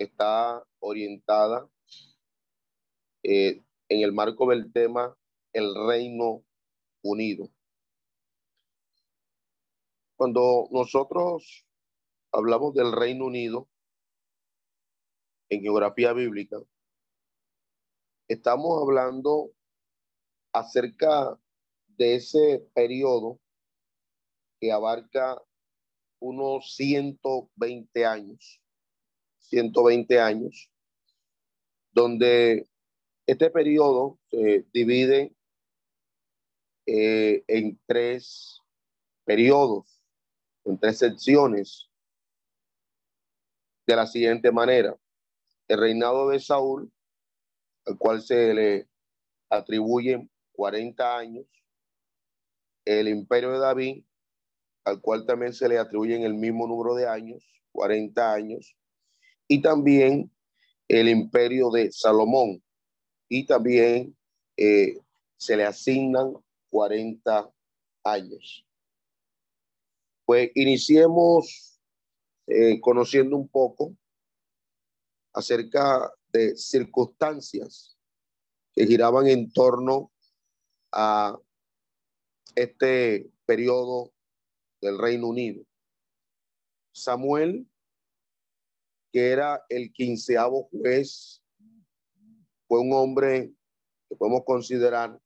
está orientada eh, en el marco del tema el Reino Unido. Cuando nosotros hablamos del Reino Unido en geografía bíblica, estamos hablando acerca de ese periodo que abarca unos 120 años, 120 años, donde este periodo se divide eh, en tres periodos, en tres secciones, de la siguiente manera. El reinado de Saúl, al cual se le atribuyen 40 años, el imperio de David, al cual también se le atribuyen el mismo número de años, 40 años, y también el imperio de Salomón, y también eh, se le asignan 40 años. Pues iniciemos eh, conociendo un poco acerca de circunstancias que giraban en torno a este periodo del Reino Unido. Samuel, que era el quinceavo juez, fue un hombre que podemos considerar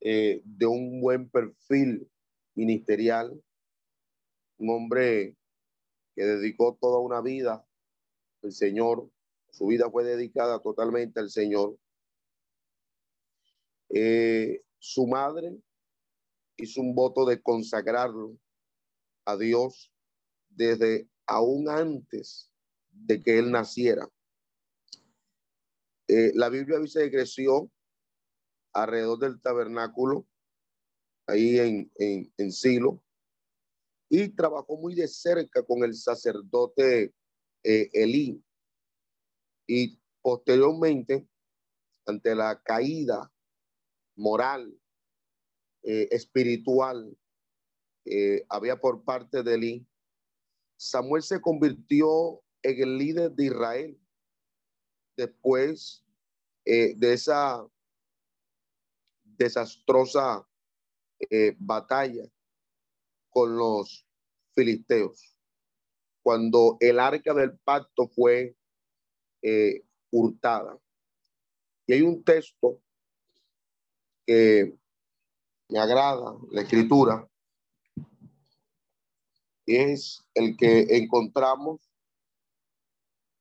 eh, de un buen perfil ministerial, un hombre que dedicó toda una vida al Señor, su vida fue dedicada totalmente al Señor. Eh, su madre hizo un voto de consagrarlo a Dios desde aún antes de que él naciera. Eh, la Biblia dice que creció alrededor del tabernáculo, ahí en, en, Silo, y trabajó muy de cerca con el sacerdote eh, Elí. Y posteriormente, ante la caída moral eh, espiritual eh, había por parte de Elí, Samuel se convirtió en el líder de Israel después eh, de esa desastrosa batalla con los filisteos, cuando el arca del pacto fue hurtada. Y hay un texto que me agrada la escritura es el que encontramos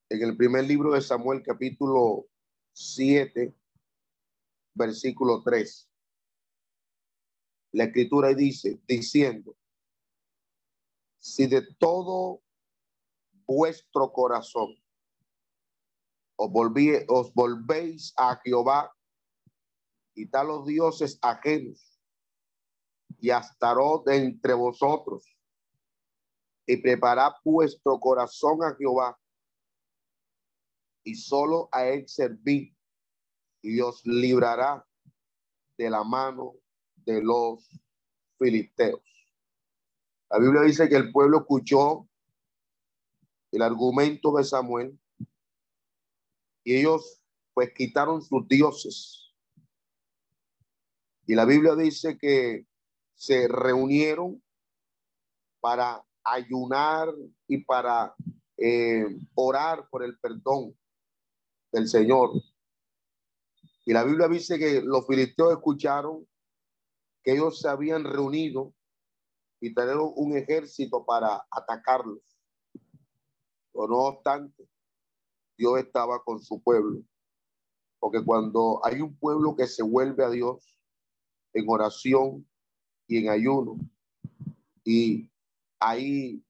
en el primer libro de Samuel capítulo 7 versículo 3. La escritura dice, diciendo, si de todo vuestro corazón os, volví, os volvéis a Jehová y tal los dioses ajenos y Astarot entre vosotros, y preparad vuestro corazón a Jehová, y solo a él serví, y os librará de la mano de los filisteos. La Biblia dice que el pueblo escuchó el argumento de Samuel y ellos pues quitaron sus dioses. Y la Biblia dice que se reunieron para ayunar y para eh, orar por el perdón del Señor. Y la Biblia dice que los filisteos escucharon que ellos se habían reunido y tener un ejército para atacarlos. No obstante, Dios estaba con su pueblo. Porque cuando hay un pueblo que se vuelve a Dios en oración, y en ayuno. Y ahí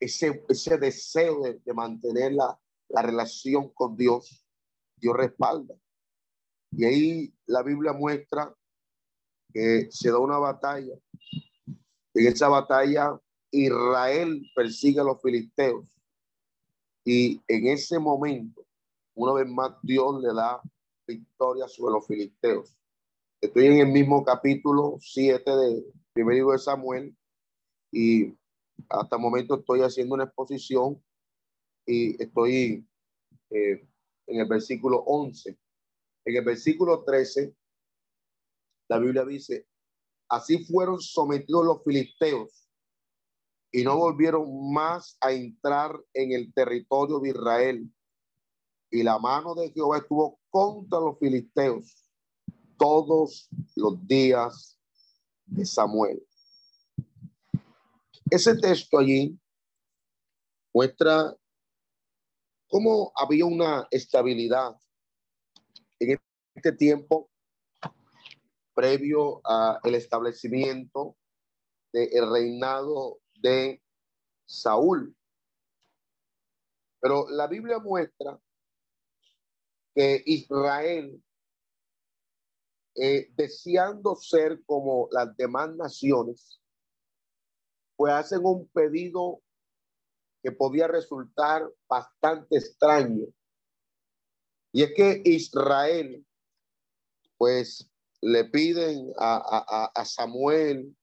ese, ese deseo de, mantener la, la relación con Dios, Dios respalda. Y ahí la Biblia muestra que se da una batalla. En esa batalla Israel persigue a los filisteos. Y en ese momento, una vez más, Dios le da victoria sobre los filisteos. Estoy en el mismo capítulo 7 de primer libro de Samuel y hasta el momento estoy haciendo una exposición y estoy eh, en el versículo 11. En el versículo 13, la Biblia dice, así fueron sometidos los filisteos y no volvieron más a entrar en el territorio de Israel. Y la mano de Jehová estuvo contra los filisteos todos los días de Samuel. Ese texto allí muestra cómo había una estabilidad en este tiempo previo al establecimiento del reinado de Saúl. Pero la Biblia muestra que Israel, eh, deseando ser como las demás naciones, pues hacen un pedido que podía resultar bastante extraño. Y es que Israel, pues le piden a, a, Samuel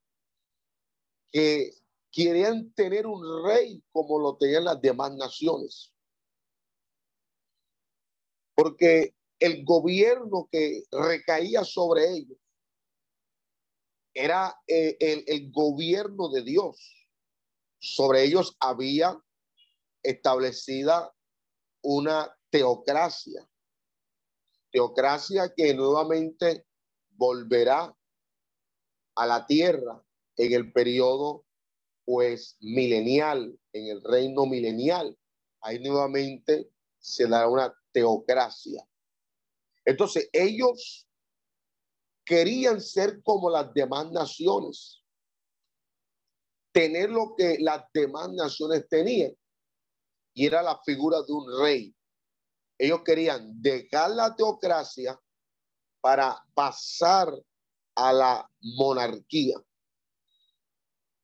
que querían tener un rey como lo tenían las demás naciones. Porque el gobierno que recaía sobre ellos era eh, el, el gobierno de Dios. Sobre ellos había establecida una teocracia. Teocracia que nuevamente volverá a la tierra en el periodo pues milenial, en el reino milenial. Ahí nuevamente se da una teocracia. Entonces ellos querían ser como las demás naciones, tener lo que las demás naciones tenían, y era la figura de un rey. Ellos querían dejar la teocracia para pasar a la monarquía.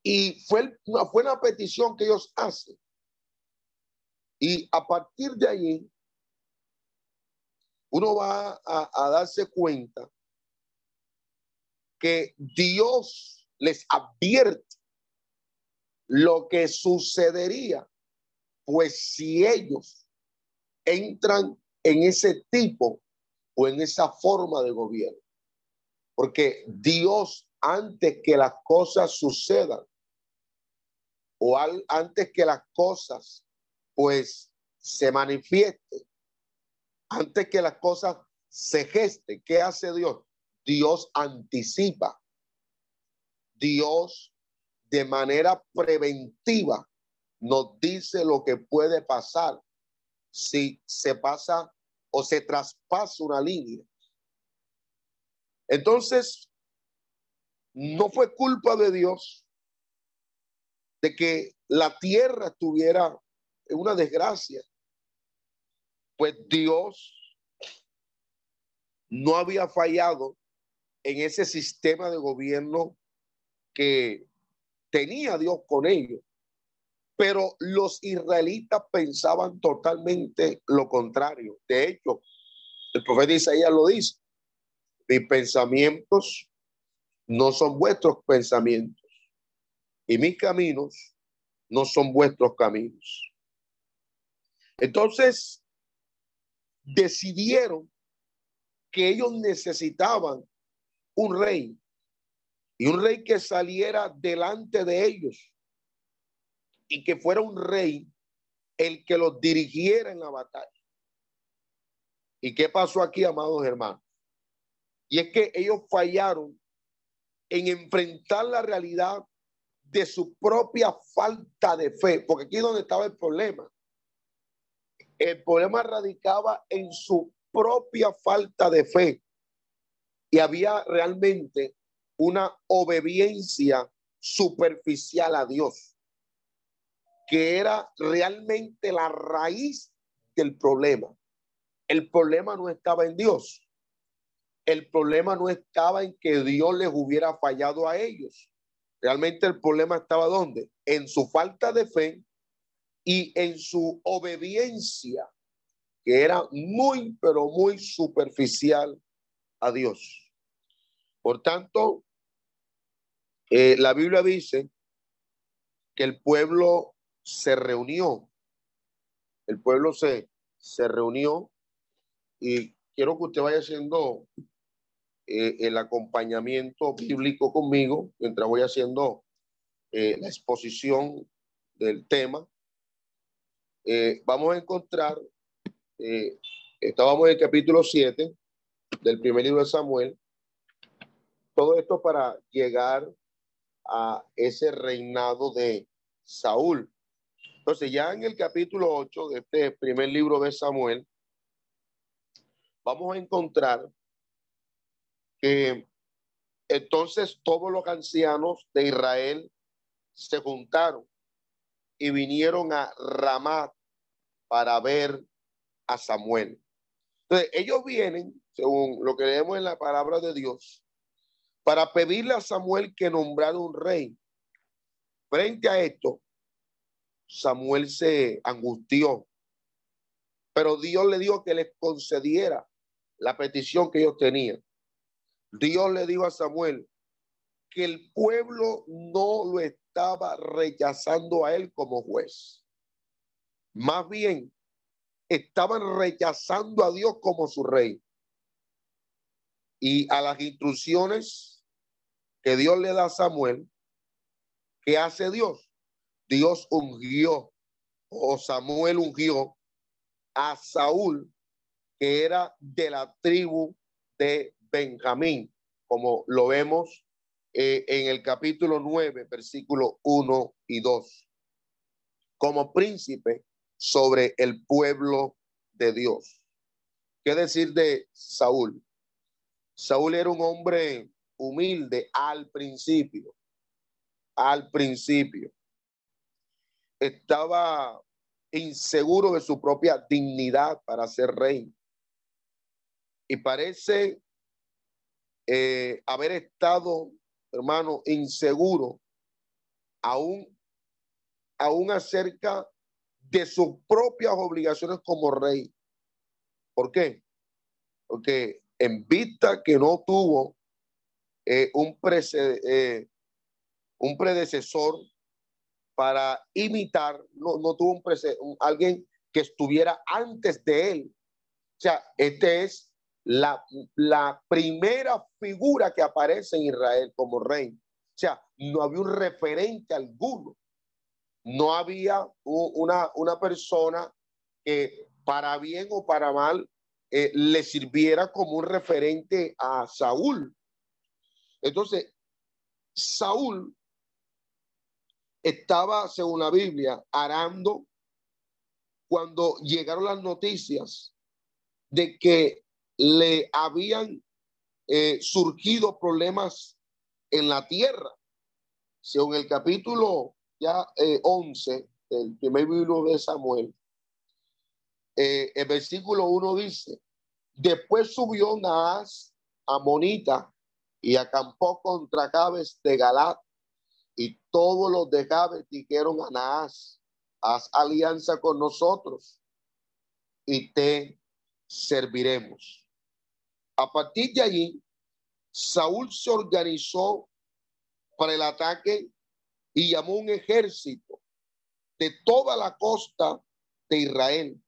Y fue una, buena petición que ellos hacen. Y a partir de ahí, uno va a darse cuenta que Dios les advierte lo que sucedería, pues si ellos entran en ese tipo o en esa forma de gobierno, porque Dios antes que las cosas sucedan o antes que las cosas pues se manifiesten, antes que las cosas se gesten, ¿qué hace Dios? Dios anticipa. Dios de manera preventiva nos dice lo que puede pasar si se pasa o se traspasa una línea. Entonces, no fue culpa de Dios de que la tierra estuviera en una desgracia, pues Dios no había fallado en ese sistema de gobierno que tenía Dios con ellos. Pero los israelitas pensaban totalmente lo contrario. De hecho, el profeta Isaías lo dice, mis pensamientos no son vuestros pensamientos y mis caminos no son vuestros caminos. Entonces, decidieron que ellos necesitaban un rey y un rey que saliera delante de ellos y que fuera un rey el que los dirigiera en la batalla. ¿Y qué pasó aquí, amados hermanos? Y es que ellos fallaron en enfrentar la realidad de su propia falta de fe, porque aquí es donde estaba el problema. El problema radicaba en su propia falta de fe y había realmente una obediencia superficial a Dios. Que era realmente la raíz del problema. El problema no estaba en Dios. El problema no estaba en que Dios les hubiera fallado a ellos. Realmente el problema estaba ¿dónde? En su falta de fe y en su obediencia, que era muy, pero muy superficial a Dios. Por tanto, eh, la Biblia dice que el pueblo se reunió. El pueblo se, se reunió y quiero que usted vaya haciendo eh, el acompañamiento bíblico conmigo mientras voy haciendo eh, la exposición del tema. vamos a encontrar, estábamos en el capítulo 7 del primer libro de Samuel, todo esto para llegar a ese reinado de Saúl. Entonces, ya en el capítulo 8 de este primer libro de Samuel, vamos a encontrar que entonces todos los ancianos de Israel se juntaron y vinieron a Ramat para ver a Samuel. Entonces, ellos vienen, según lo que leemos en la palabra de Dios, para pedirle a Samuel que nombrara un rey. Frente a esto, Samuel se angustió, pero Dios le dijo que les concediera la petición que ellos tenían. Dios le dijo a Samuel que el pueblo no lo estaba rechazando a él como juez. Más bien, estaban rechazando a Dios como su rey. Y a las instrucciones que Dios le da a Samuel, ¿qué hace Dios? Dios ungió o Samuel ungió a Saúl, que era de la tribu de Benjamín, como lo vemos eh, en el capítulo 9, versículo 1 y 2, como príncipe sobre el pueblo de Dios. ¿Qué decir de Saúl? Saúl era un hombre humilde al principio, al principio. Estaba inseguro de su propia dignidad para ser rey. Y parece eh, haber estado, hermano, inseguro aún, aún acerca de sus propias obligaciones como rey. ¿Por qué? Porque en vista que no tuvo eh, un, eh, un predecesor para imitar, no, no tuvo un, un, alguien que estuviera antes de él. O sea, este es la, la primera figura que aparece en Israel como rey. O sea, no había un referente alguno. No había una, una persona que para bien o para mal eh, le sirviera como un referente a Saúl. Entonces, Saúl estaba, según la Biblia, arando cuando llegaron las noticias de que le habían eh, surgido problemas en la tierra. Según el capítulo ya 11 eh, del primer libro de Samuel, eh, el versículo 1 dice, después subió Naas, Amonita, y acampó contra Jabes de Galat. Y todos los de Jabes dijeron a Naas, haz alianza con nosotros y te serviremos. A partir de allí, Saúl se organizó para el ataque y llamó un ejército de toda la costa de Israel.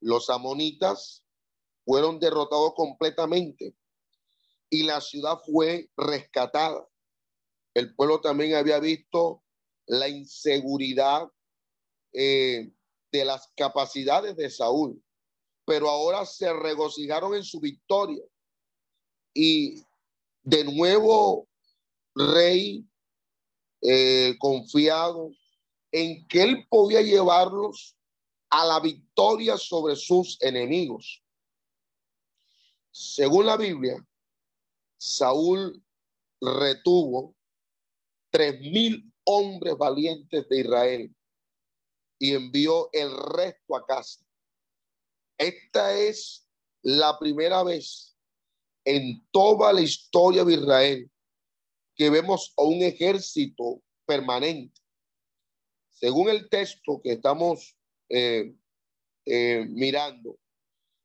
Los amonitas fueron derrotados completamente y la ciudad fue rescatada. El pueblo también había visto la inseguridad eh, de las capacidades de Saúl, pero ahora se regocijaron en su victoria. Y de nuevo, rey eh, confiado en que él podía llevarlos a la victoria sobre sus enemigos. Según la Biblia, Saúl retuvo tres mil hombres valientes de Israel y envió el resto a casa. Esta es la primera vez en toda la historia de Israel que vemos a un ejército permanente. Según el texto que estamos eh, eh, mirando,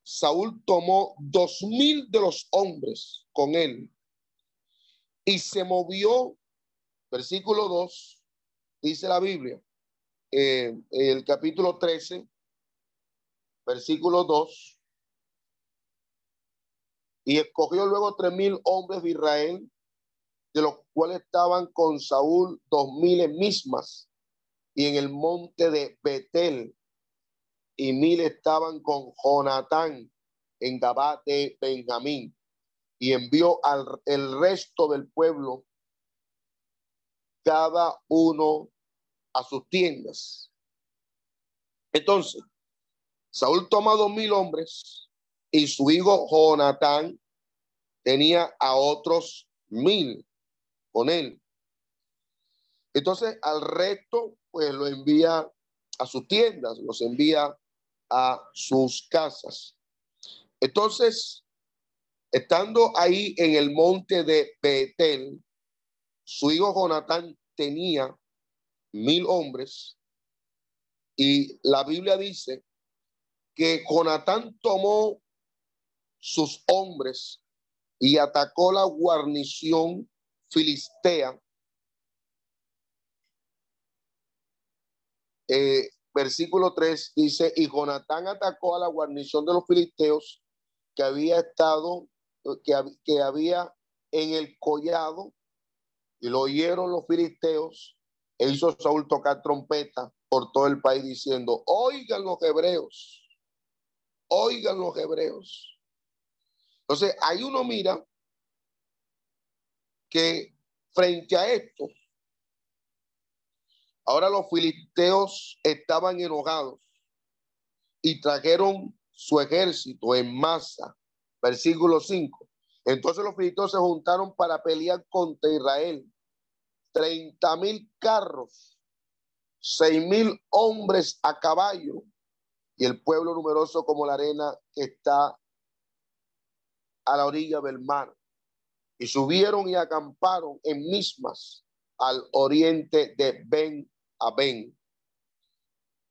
Saúl tomó dos mil de los hombres con él y se movió, versículo 2, dice la Biblia, eh, el capítulo 13, versículo 2, y escogió luego tres mil hombres de Israel, de los cuales estaban con Saúl dos mil mismas, y en el monte de Betel, y mil estaban con Jonatán en Gabá de Benjamín, y envió al el resto del pueblo, cada uno a sus tiendas. Entonces, Saúl toma dos mil hombres y su hijo Jonatán tenía a otros mil con él. Entonces, al resto, pues lo envía a sus tiendas, los envía a sus casas. Entonces, estando ahí en el monte de Betel, su hijo Jonatán tenía mil hombres y la Biblia dice que Jonatán tomó sus hombres y atacó la guarnición filistea. Eh, versículo 3 dice, y Jonatán atacó a la guarnición de los filisteos que había estado, que, que había en el collado, y lo oyeron los filisteos, e hizo Saúl tocar trompeta por todo el país diciendo, oigan los hebreos, oigan los hebreos. Entonces, ahí uno mira que frente a esto, ahora los filisteos estaban enojados y trajeron su ejército en masa. Versículo 5. Entonces los filisteos se juntaron para pelear contra Israel. Treinta mil carros, seis mil hombres a caballo y el pueblo numeroso como la arena que está a la orilla del mar. Y subieron y acamparon en mismas al oriente de Ben a Ben.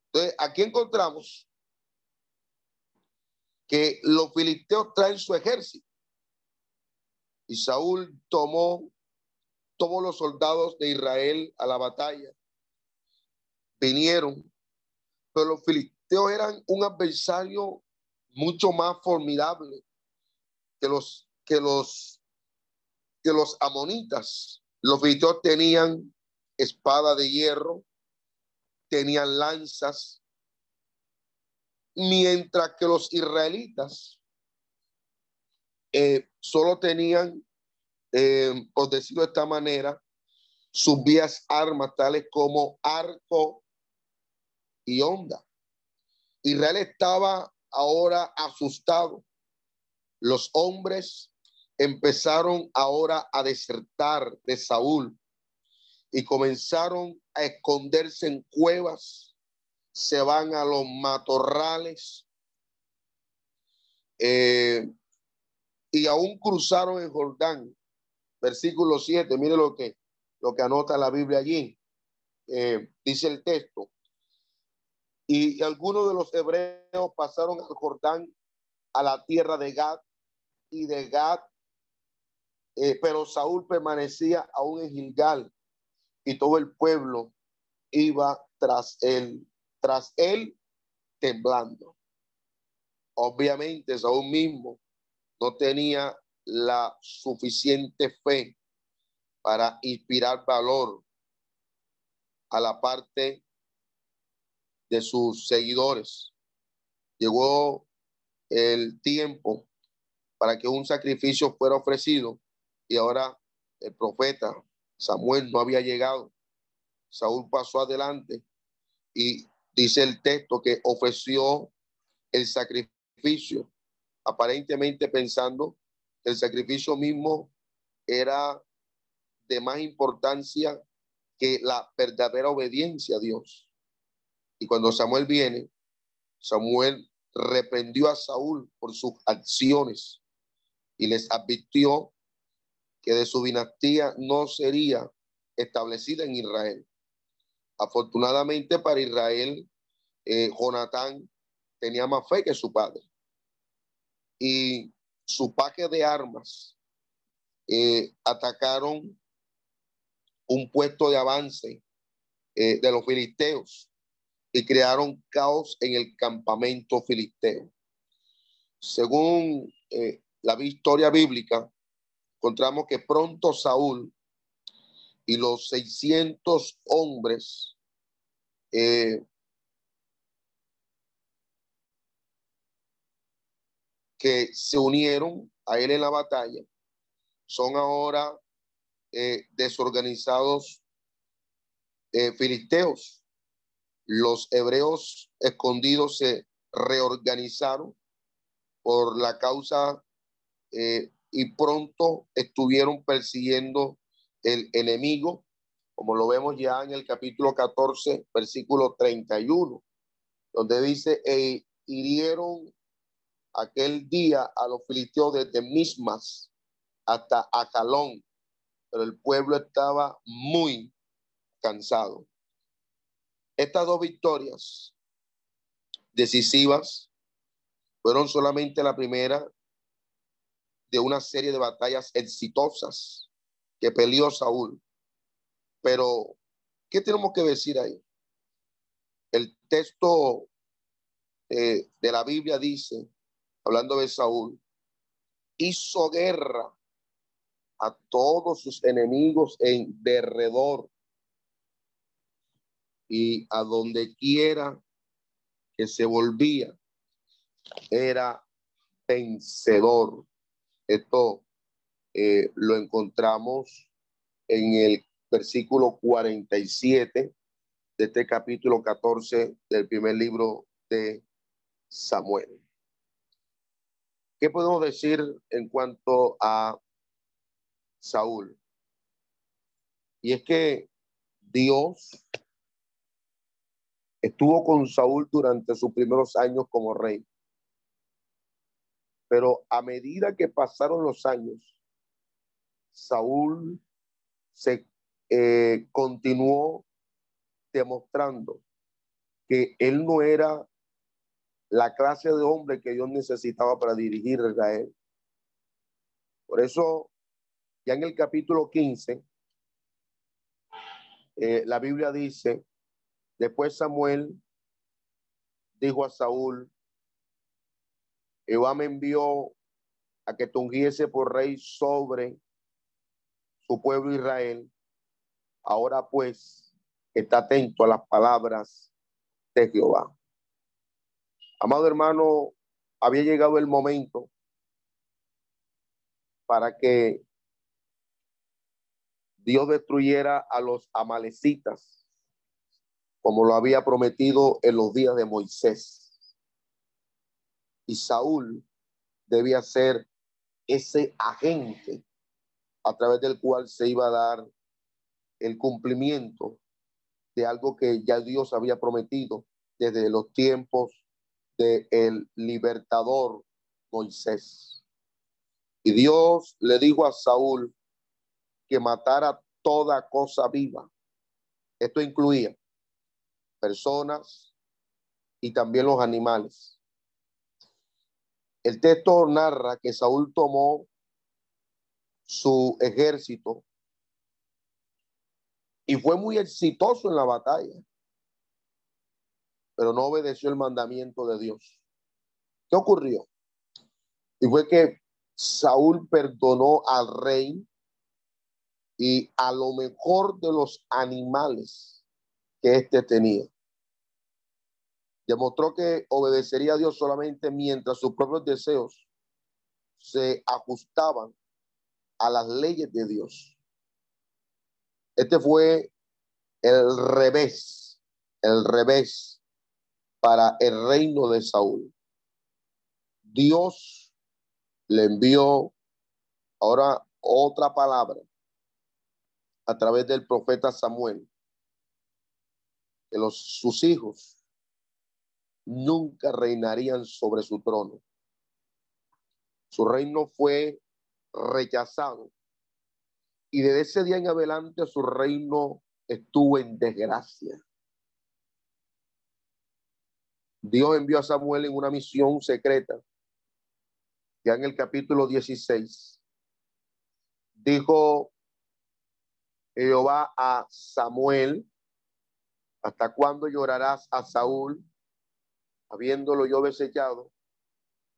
Entonces, aquí encontramos que los filisteos traen su ejército. Y Saúl tomó todos los soldados de Israel a la batalla. Vinieron, pero los filisteos eran un adversario mucho más formidable que los que los que los amonitas. Los filisteos tenían espada de hierro, tenían lanzas, mientras que los israelitas eh, solo tenían, eh, decirlo de esta manera, sus vías armas tales como arco y onda. Israel estaba ahora asustado. Los hombres empezaron ahora a desertar de Saúl y comenzaron a esconderse en cuevas, se van a los matorrales eh, y aún cruzaron el Jordán. Versículo 7, mire lo que, lo que anota la Biblia allí. Eh, dice el texto. Y algunos de los hebreos pasaron al Jordán a la tierra de Gad y de Gad, eh, pero Saúl permanecía aún en Gilgal y todo el pueblo iba tras él, tras él temblando. Obviamente Saúl mismo no tenía la suficiente fe para inspirar valor a la parte de sus seguidores. Llegó el tiempo para que un sacrificio fuera ofrecido y ahora el profeta Samuel no había llegado. Saúl pasó adelante y dice el texto que ofreció el sacrificio, aparentemente pensando el sacrificio mismo era de más importancia que la verdadera obediencia a Dios. Y cuando Samuel viene, Samuel reprendió a Saúl por sus acciones y les advirtió que de su dinastía no sería establecida en Israel. Afortunadamente para Israel, eh, Jonatán tenía más fe que su padre. Y su paque de armas eh, atacaron un puesto de avance eh, de los filisteos y crearon caos en el campamento filisteo. Según eh, la historia bíblica, encontramos que pronto Saúl y los 600 hombres que se unieron a él en la batalla son ahora eh, desorganizados filisteos. Los hebreos escondidos se reorganizaron por la causa eh, y pronto estuvieron persiguiendo el enemigo, como lo vemos ya en el capítulo 14, versículo 31, donde dice, e hirieron aquel día a los filisteos desde Mismas hasta Acalón, pero el pueblo estaba muy cansado. Estas dos victorias decisivas fueron solamente la primera de una serie de batallas exitosas que peleó Saúl. Pero, ¿qué tenemos que decir ahí? El texto eh, de la Biblia dice, hablando de Saúl, hizo guerra a todos sus enemigos en derredor y a donde quiera que se volvía era vencedor. Esto eh, lo encontramos en el versículo 47 de este capítulo 14 del primer libro de Samuel. ¿Qué podemos decir en cuanto a Saúl? Y es que Dios Estuvo con Saúl durante sus primeros años como rey. Pero a medida que pasaron los años, Saúl se eh, continuó demostrando que él no era la clase de hombre que Dios necesitaba para dirigir a Israel. Por eso, ya en el capítulo 15, eh, la Biblia dice Después Samuel dijo a Saúl, Jehová me envió a que tungiese por rey sobre su pueblo Israel. Ahora pues está atento a las palabras de Jehová. Amado hermano, había llegado el momento para que Dios destruyera a los amalecitas como lo había prometido en los días de Moisés. Y Saúl debía ser ese agente a través del cual se iba a dar el cumplimiento de algo que ya Dios había prometido desde los tiempos el libertador Moisés. Y Dios le dijo a Saúl que matara toda cosa viva. Esto incluía personas y también los animales. El texto narra que Saúl tomó su ejército y fue muy exitoso en la batalla, pero no obedeció el mandamiento de Dios. ¿Qué ocurrió? Y fue que Saúl perdonó al rey y a lo mejor de los animales que éste tenía. Demostró que obedecería a Dios solamente mientras sus propios deseos se ajustaban a las leyes de Dios. Este fue el revés, el revés para el reino de Saúl. Dios le envió ahora otra palabra a través del profeta Samuel, que los, sus hijos nunca reinarían sobre su trono. Su reino fue rechazado y desde ese día en adelante su reino estuvo en desgracia. Dios envió a Samuel en una misión secreta. Ya en el capítulo 16 dijo Jehová a Samuel, ¿hasta cuándo llorarás a Saúl, habiéndolo yo desechado,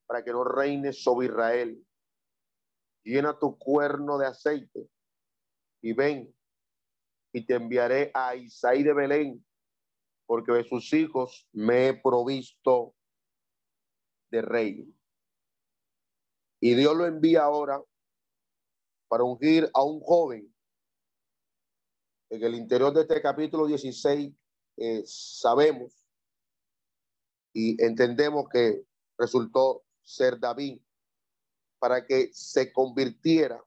para que no reine sobre Israel? Llena tu cuerno de aceite y ven, y te enviaré a Isaí de Belén, porque de sus hijos me he provisto de rey. Y Dios lo envía ahora para ungir a un joven. En el interior de este capítulo 16 eh, sabemos y entendemos que resultó ser David para que se convirtiera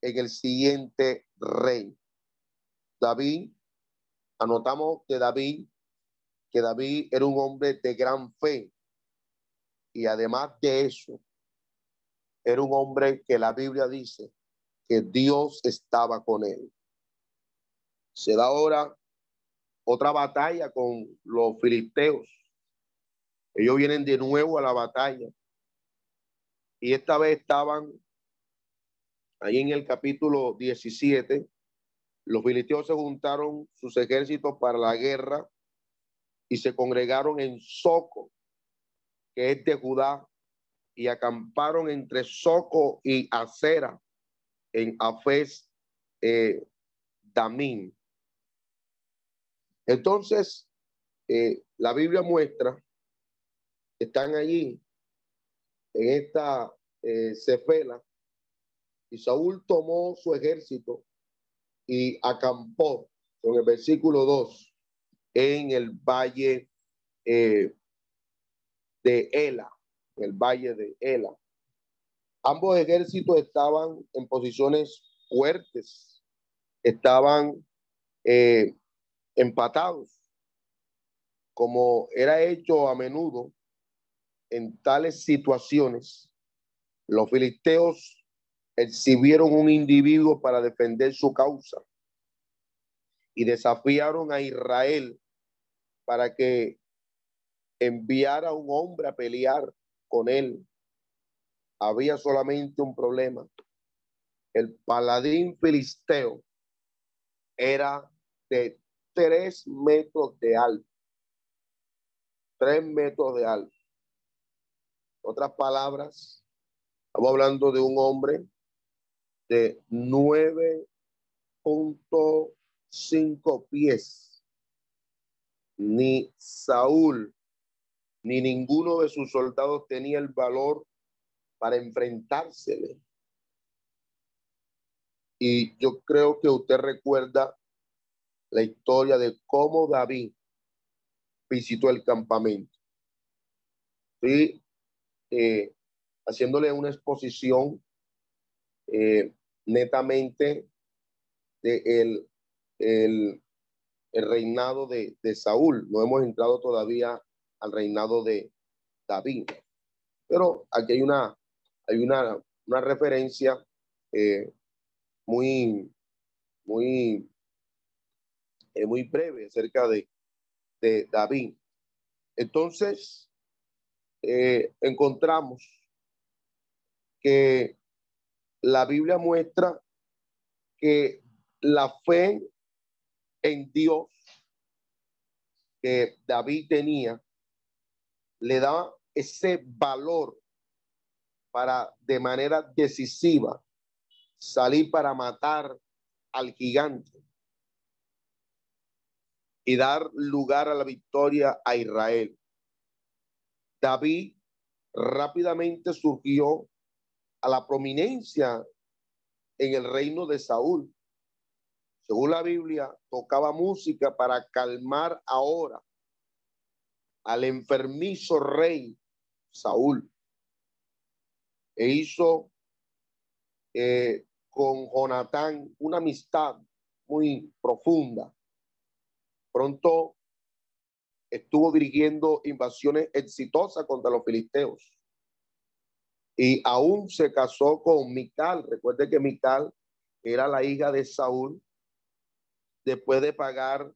en el siguiente rey. David, anotamos de David que David era un hombre de gran fe y además de eso, era un hombre que la Biblia dice que Dios estaba con él. Se da ahora otra batalla con los filisteos. Ellos vienen de nuevo a la batalla. Y esta vez estaban ahí en el capítulo 17. Los filisteos se juntaron sus ejércitos para la guerra y se congregaron en Soco, que es de Judá, y acamparon entre Soco y Acera en Afes eh, Damín. Entonces, eh, la Biblia muestra, están allí en esta eh, cefela, y Saúl tomó su ejército y acampó, con el versículo 2, en el valle eh, de Ela, el valle de Ela. Ambos ejércitos estaban en posiciones fuertes, estaban eh, empatados, como era hecho a menudo en tales situaciones. Los filisteos exhibieron un individuo para defender su causa y desafiaron a Israel para que enviara a un hombre a pelear con él había solamente un problema. El paladín filisteo era de tres metros de alto. Tres metros de alto. Otras palabras, estamos hablando de un hombre de 9.5 pies. Ni Saúl ni ninguno de sus soldados tenía el valor para enfrentársele. Y yo creo que usted recuerda la historia de cómo David visitó el campamento. Y eh, haciéndole una exposición eh, netamente de el, el, reinado de, de Saúl. No hemos entrado todavía al reinado de David. Pero aquí hay una hay una, referencia eh, muy, muy, eh, muy breve acerca de, de David. Entonces, eh, encontramos que la Biblia muestra que la fe en Dios que David tenía le da ese valor para de manera decisiva salir para matar al gigante y dar lugar a la victoria a Israel. David rápidamente surgió a la prominencia en el reino de Saúl. Según la Biblia, tocaba música para calmar ahora al enfermizo rey Saúl e hizo eh, con Jonatán una amistad muy profunda. Pronto estuvo dirigiendo invasiones exitosas contra los filisteos. Y aún se casó con Mical. Recuerde que Mical era la hija de Saúl. Después de pagar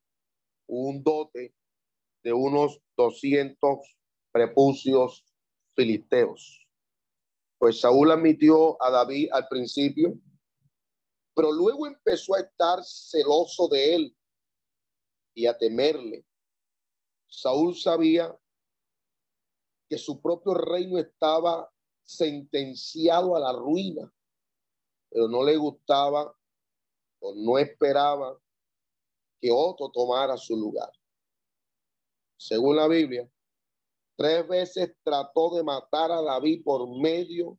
un dote de unos 200 prepucios filisteos. Pues Saúl admitió a David al principio, pero luego empezó a estar celoso de él y a temerle. Saúl sabía que su propio reino estaba sentenciado a la ruina, pero no le gustaba o no esperaba que otro tomara su lugar. Según la Biblia, tres veces trató de matar a David por medio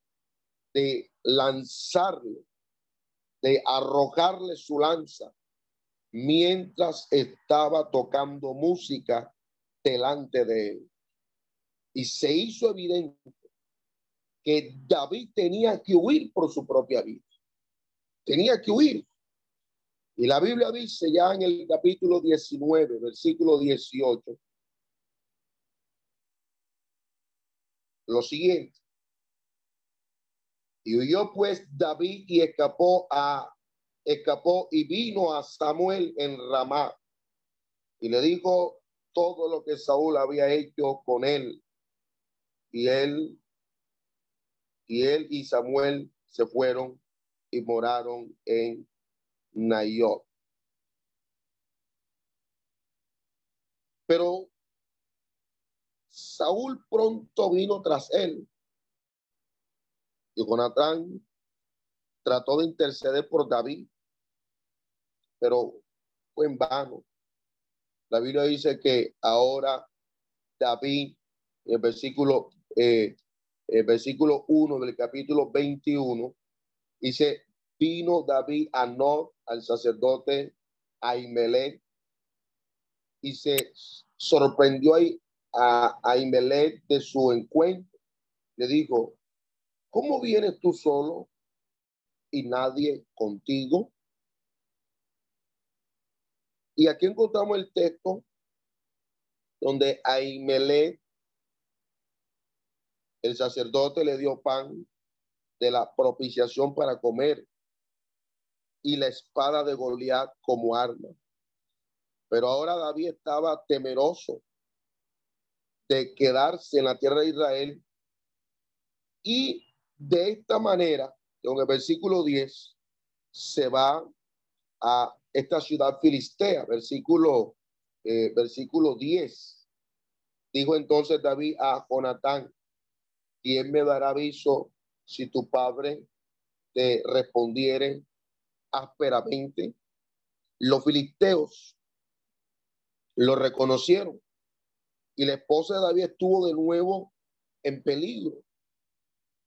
de lanzarle, de arrojarle su lanza mientras estaba tocando música delante de él. Y se hizo evidente que David tenía que huir por su propia vida. Tenía que huir. Y la Biblia dice ya en el capítulo 19, versículo 18, lo siguiente. Y huyó pues David y escapó a escapó y vino a Samuel en Ramá y le dijo todo lo que Saúl había hecho con él. Y él y él y Samuel se fueron y moraron en Nayot. Pero Saúl pronto vino tras él. Y Jonatán trató de interceder por David, pero fue en vano. La Biblia dice que ahora David, en el versículo, eh, el versículo 1 del capítulo 21, dice, vino David a No, al sacerdote Ahimelech, y se sorprendió ahí a Ahimelech de su encuentro. Le dijo, ¿cómo vienes tú solo y nadie contigo? Y aquí encontramos el texto donde Ahimelech, el sacerdote, le dio pan de la propiciación para comer y la espada de Goliat como arma. Pero ahora David estaba temeroso de quedarse en la tierra de Israel y de esta manera, en el versículo 10, se va a esta ciudad filistea, versículo, eh, versículo 10. Dijo entonces David a Jonatán, ¿quién me dará aviso si tu padre te respondiere ásperamente. Los filisteos lo reconocieron y la esposa de David estuvo de nuevo en peligro.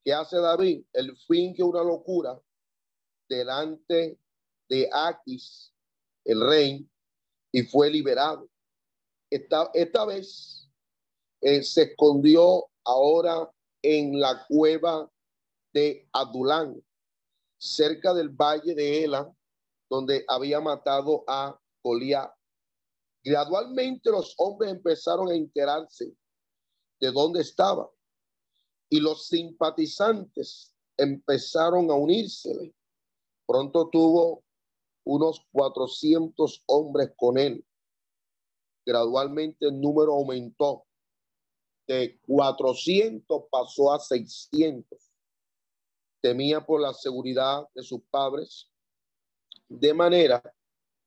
¿Qué hace David? El fin que una locura delante de Aquis, el rey, y fue liberado. Esta, esta vez eh, se escondió ahora en la cueva de Adulán, cerca del valle de Ela, donde había matado a Goliat. Gradualmente los hombres empezaron a enterarse de dónde estaba y los simpatizantes empezaron a unírsele. Pronto tuvo unos 400 hombres con él. Gradualmente el número aumentó. De 400 pasó a 600 temía por la seguridad de sus padres, de manera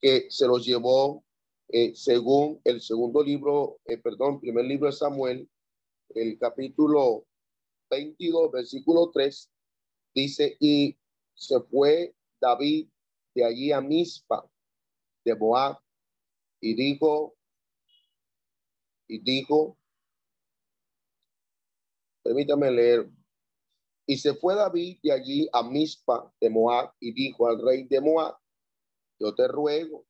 que se los llevó, eh, según el segundo libro, eh, perdón, primer libro de Samuel, el capítulo 22, versículo 3, dice, y se fue David de allí a Mispa, de Moab, y dijo, y dijo, permítame leer y se fue David de allí a Mispa de Moab y dijo al rey de Moab, yo te ruego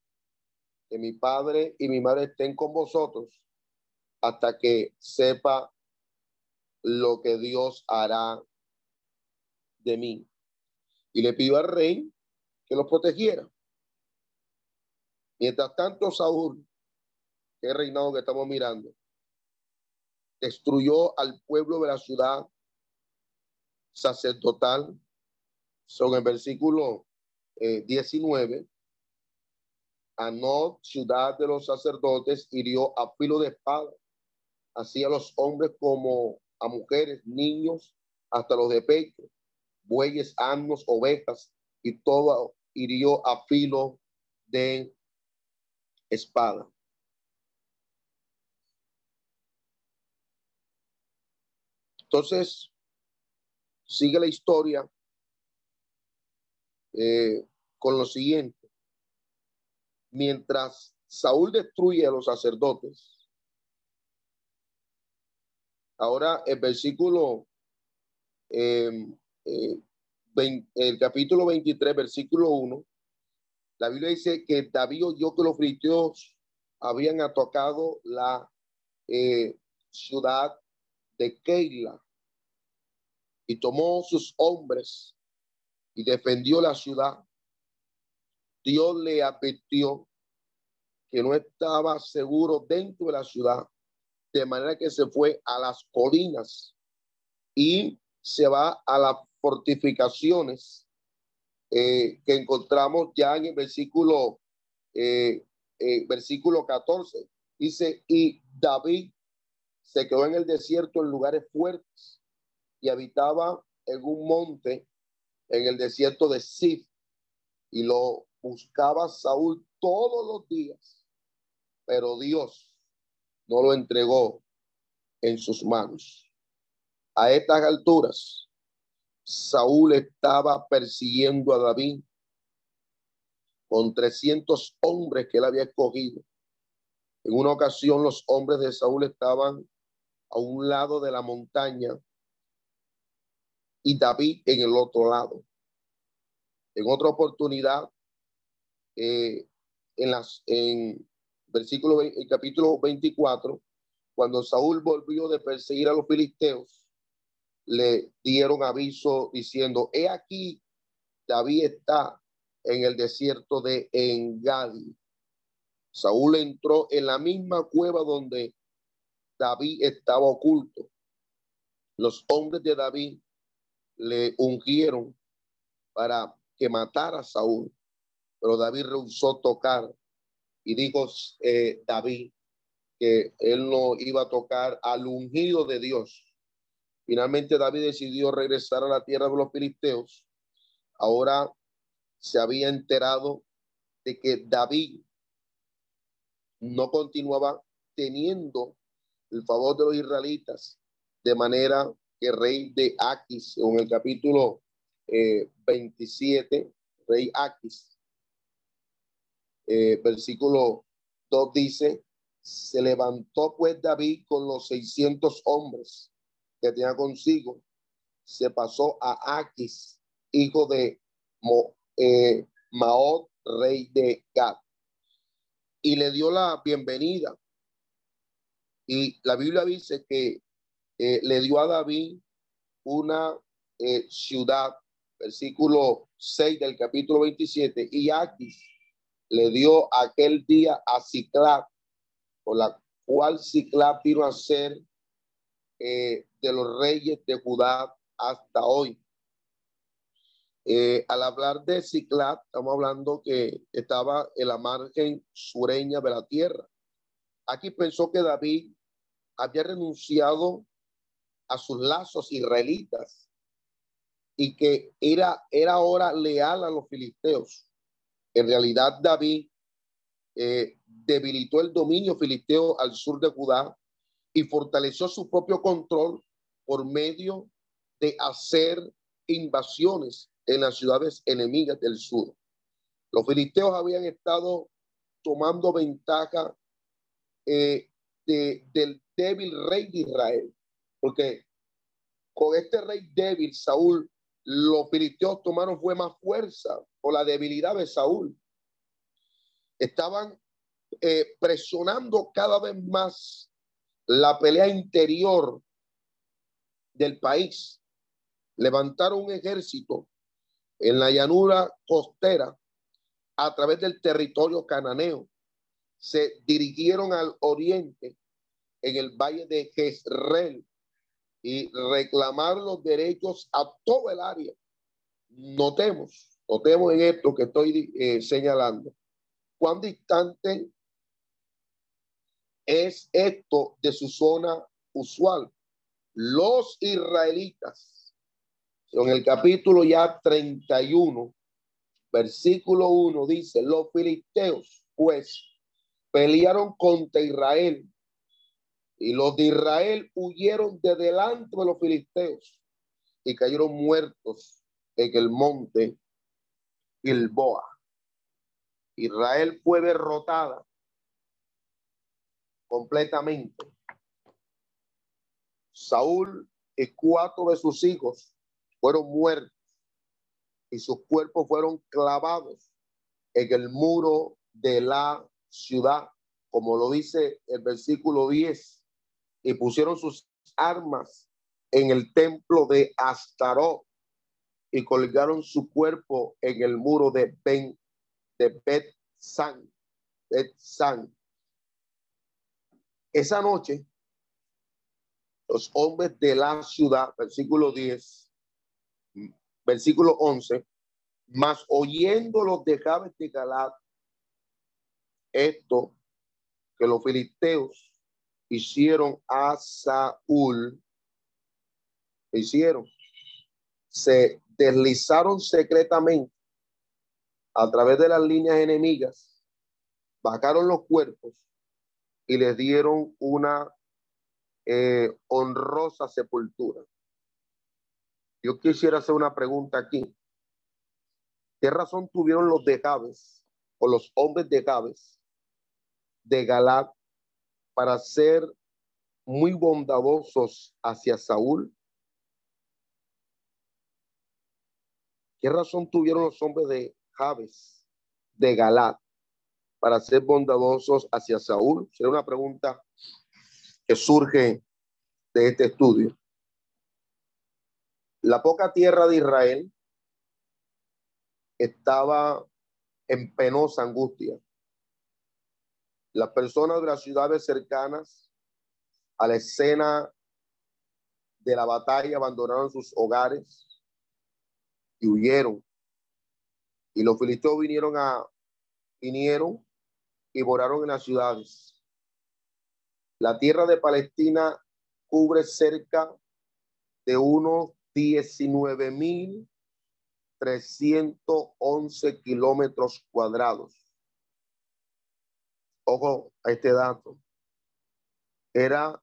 que mi padre y mi madre estén con vosotros hasta que sepa lo que Dios hará de mí. Y le pidió al rey que los protegiera. Mientras tanto, Saúl, que reinado que estamos mirando, destruyó al pueblo de la ciudad sacerdotal. Son el versículo 19. Eh, Anot, ciudad de los sacerdotes, hirió a filo de espada, así a los hombres como a mujeres, niños, hasta los de pecho, bueyes, asnos, ovejas, y todo hirió a filo de espada. Entonces, sigue la historia eh, con lo siguiente. Mientras Saúl destruye a los sacerdotes, ahora el versículo, em, eh, el capítulo 23, versículo 1, la Biblia dice que David oyó que los filisteos habían atacado la eh, ciudad de Keila y tomó sus hombres y defendió la ciudad. Dios le advirtió que no estaba seguro dentro de la ciudad, de manera que se fue a las colinas y se va a las fortificaciones eh, que encontramos ya en el versículo, eh, eh, versículo 14. Dice, y David se quedó en el desierto en lugares fuertes y habitaba en un monte en el desierto de Sif y lo buscaba Saúl todos los días, pero Dios no lo entregó en sus manos. A estas alturas, Saúl estaba persiguiendo a David con 300 hombres que él había escogido. En una ocasión los hombres de Saúl estaban a un lado de la montaña y David en el otro lado. En otra oportunidad, eh, en las en versículo el capítulo 24, cuando Saúl volvió de perseguir a los filisteos, le dieron aviso diciendo, he aquí, David está en el desierto de Engadi. Saúl entró en la misma cueva donde David estaba oculto. Los hombres de David le ungieron para que matara a Saúl, pero David rehusó tocar y dijo eh, David que él no iba a tocar al ungido de Dios. Finalmente David decidió regresar a la tierra de los filisteos. Ahora se había enterado de que David no continuaba teniendo el favor de los israelitas, de manera que rey de Aquis, en el capítulo 27, eh, rey Aquis, eh, versículo 2 dice, se levantó pues David con los 600 hombres que tenía consigo, se pasó a Aquis, hijo de Mo, eh, rey de Gad, y le dio la bienvenida. Y la Biblia dice que eh, le dio a David una eh, ciudad, versículo 6 del capítulo 27, y Aquis le dio aquel día a Ciclap, por la cual Ciclap vino a ser eh, de los reyes de Judá hasta hoy. al hablar de Ciclap, estamos hablando que estaba en la margen sureña de la tierra. Aquí pensó que David había renunciado a sus lazos israelitas y que era, era ahora leal a los filisteos. En realidad David eh, debilitó el dominio filisteo al sur de Judá y fortaleció su propio control por medio de hacer invasiones en las ciudades enemigas del sur. Los filisteos habían estado tomando ventaja eh, del débil rey de Israel porque con este rey débil, Saúl, los filisteos tomaron fue más fuerza por la debilidad de Saúl. Estaban eh, presionando cada vez más la pelea interior del país. Levantaron un ejército en la llanura costera a través del territorio cananeo. Se dirigieron al oriente en el valle de Jezreel y reclamar los derechos a todo el área. Notemos, notemos en esto que estoy eh, señalando, cuán distante es esto de su zona usual. Los israelitas, en el capítulo ya 31, versículo 1 dice, los filisteos pues pelearon contra Israel y los de Israel huyeron de delante de los filisteos y cayeron muertos en el monte Gilboa. Israel fue derrotada completamente. Saúl y cuatro de sus hijos fueron muertos y sus cuerpos fueron clavados en el muro de la ciudad, como lo dice el versículo 10, y pusieron sus armas en el templo de Astarot y colgaron su cuerpo en el muro de Ben de Bet San. Bet San. Esa noche, los hombres de la ciudad, versículo 10, versículo 11, más oyendo los de Jabes de Galat, esto que los filisteos hicieron a Saúl, hicieron, se deslizaron secretamente a través de las líneas enemigas, bajaron los cuerpos y les dieron una eh, honrosa sepultura. Yo quisiera hacer una pregunta aquí. ¿Qué razón tuvieron los de Jabes o los hombres de Jabes de Galat para ser muy bondadosos hacia Saúl? ¿Qué razón tuvieron los hombres de Jabes de Galat para ser bondadosos hacia Saúl? Será una pregunta que surge de este estudio. La poca tierra de Israel estaba en penosa angustia. Las personas de las ciudades cercanas a la escena de la batalla abandonaron sus hogares y huyeron. Y los filisteos vinieron a vinieron y moraron en las ciudades. La tierra de Palestina cubre cerca de unos 19 mil 311 kilómetros cuadrados. Ojo a este dato. Era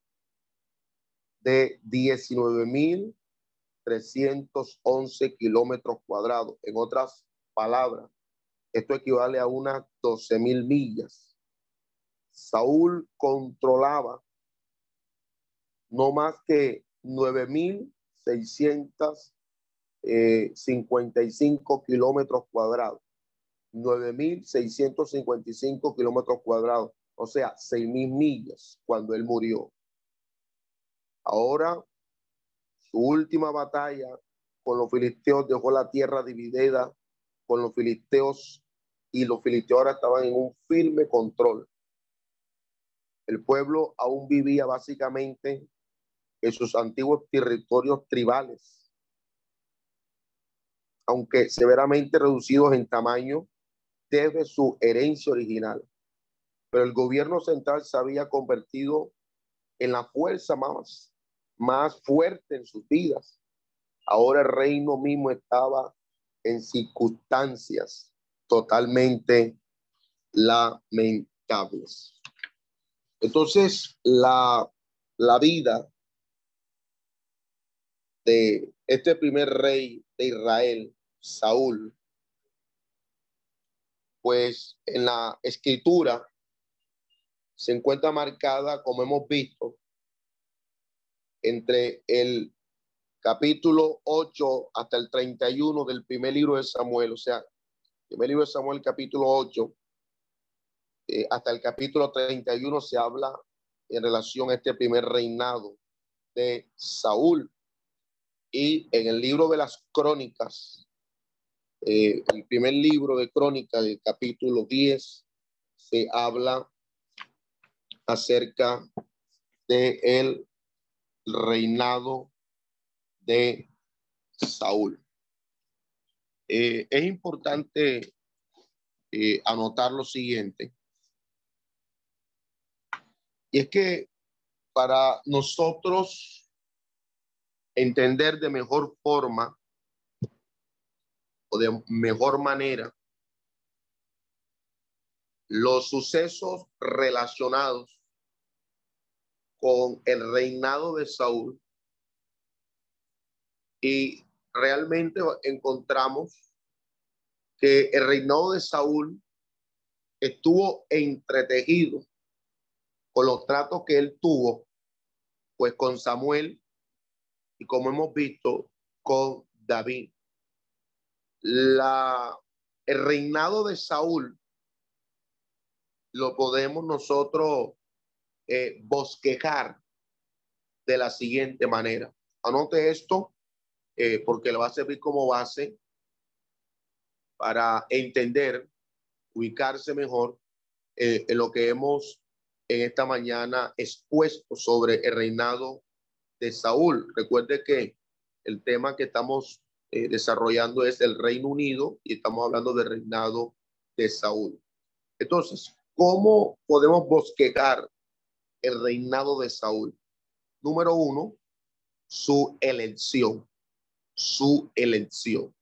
de 19 mil 311 kilómetros cuadrados. En otras palabras, esto equivale a unas 12 mil millas. Saúl controlaba no más que 9.655 eh, kilómetros cuadrados. 9.655 kilómetros cuadrados, o sea, 6.000 millas cuando él murió. Ahora, su última batalla con los filisteos dejó la tierra dividida con los filisteos y los filisteos ahora estaban en un firme control. El pueblo aún vivía básicamente en sus antiguos territorios tribales, aunque severamente reducidos en tamaño desde su herencia original. Pero el gobierno central se había convertido en la fuerza más, más fuerte en sus vidas. Ahora el reino mismo estaba en circunstancias totalmente lamentables. Entonces, la, la vida de este primer rey de Israel, Saúl, pues en la escritura se encuentra marcada, como hemos visto, entre el capítulo 8 hasta el 31 del primer libro de Samuel, o sea, el primer libro de Samuel, capítulo 8, eh, hasta el capítulo 31 se habla en relación a este primer reinado de Saúl. Y en el libro de las crónicas, eh, el primer libro de crónicas del capítulo 10, se habla acerca de el reinado de Saúl. Eh, es importante eh, anotar lo siguiente. Y es que para nosotros entender de mejor forma o de mejor manera los sucesos relacionados con el reinado de Saúl y realmente encontramos que el reinado de Saúl estuvo entretejido con los tratos que él tuvo, pues con Samuel y como hemos visto, con David. La, el reinado de Saúl lo podemos nosotros eh, bosquejar de la siguiente manera. Anote esto eh, porque le va a servir como base para entender, ubicarse mejor eh, en lo que hemos en esta mañana expuesto sobre el reinado de Saúl. Recuerde que el tema que estamos eh, desarrollando es el Reino Unido y estamos hablando del reinado de Saúl. Entonces, ¿cómo podemos bosquejar el reinado de Saúl? Número uno, su elección, su elección.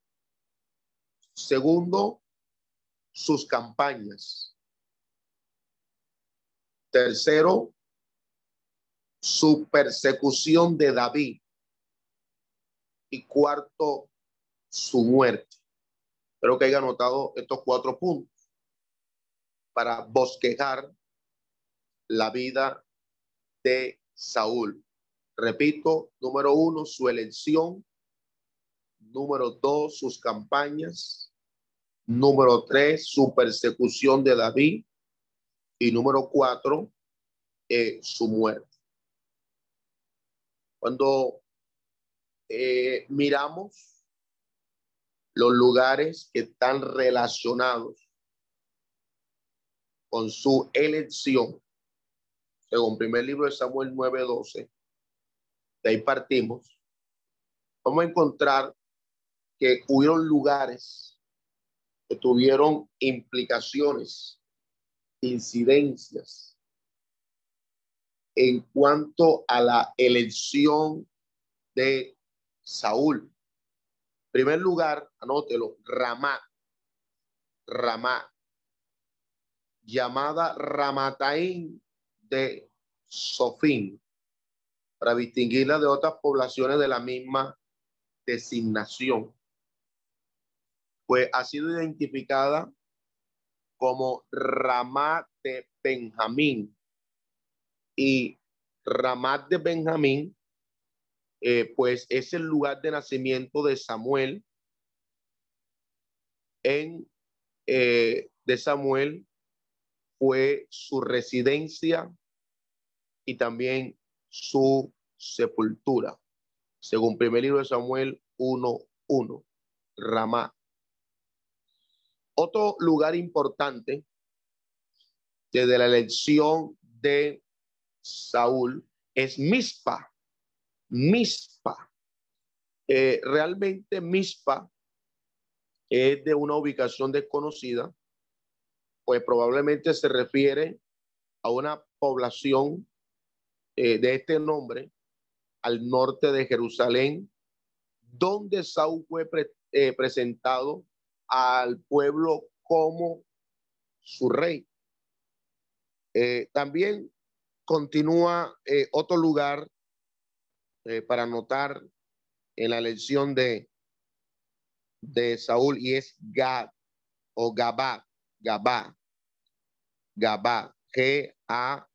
Segundo, sus campañas. Tercero, su persecución de David. Y cuarto, su muerte. Espero que haya notado estos cuatro puntos para bosquejar la vida de Saúl. Repito, número uno, su elección. Número dos, sus campañas. Número tres, su persecución de David. Y número cuatro, eh, su muerte. Cuando eh, miramos los lugares que están relacionados con su elección, según primer libro de Samuel 9:12, de ahí partimos, vamos a encontrar que hubieron lugares que tuvieron implicaciones, incidencias en cuanto a la elección de Saúl. Primer lugar, anótelo, Ramá, Ramá, llamada Ramataín de Sofín, para distinguirla de otras poblaciones de la misma designación. Pues ha sido identificada como Ramá de Benjamín y Ramat de Benjamín, eh, pues es el lugar de nacimiento de Samuel en eh, de Samuel fue su residencia y también su sepultura. Según primer libro de Samuel 1.1, Ramá. Otro lugar importante desde la elección de Saúl es Mispa. Mispa. Eh, realmente Mispa es de una ubicación desconocida pues probablemente se refiere a una población eh, de este nombre al norte de Jerusalén, donde Saúl fue eh, presentado al pueblo como su rey. También continúa otro lugar para notar en la elección de, de Saúl y es Gad o Gabá. Gabá. Gabá. G-A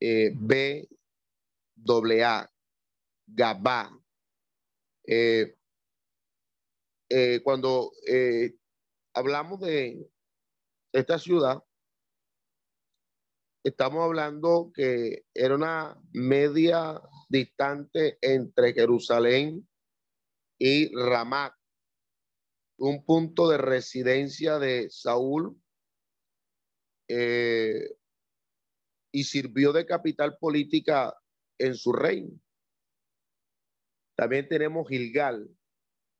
eh, B W A. Gabá. Eh, eh, cuando hablamos de esta ciudad, estamos hablando que era una media distante entre Jerusalén y Ramat un punto de residencia de Saúl, eh, y sirvió de capital política en su reino. También tenemos Gilgal,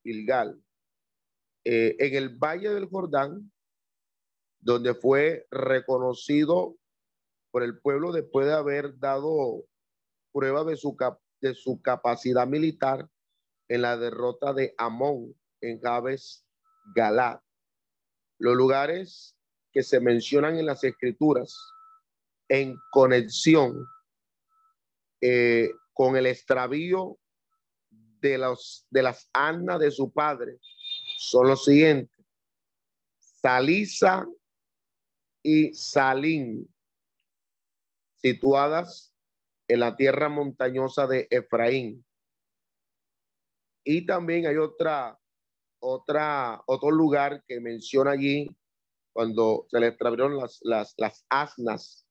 Gilgal, eh, en el Valle del Jordán, donde fue reconocido por el pueblo después de haber dado prueba de su, de su capacidad militar en la derrota de Amón en Jabes Galá. Los lugares que se mencionan en las escrituras en conexión eh, con el extravío de, los, de las annas de su padre son los siguientes. Salisa y Salín, situadas en la tierra montañosa de Efraín. Y también hay otra, otra, otro lugar que menciona allí cuando se le extraviaron las, las, las asnas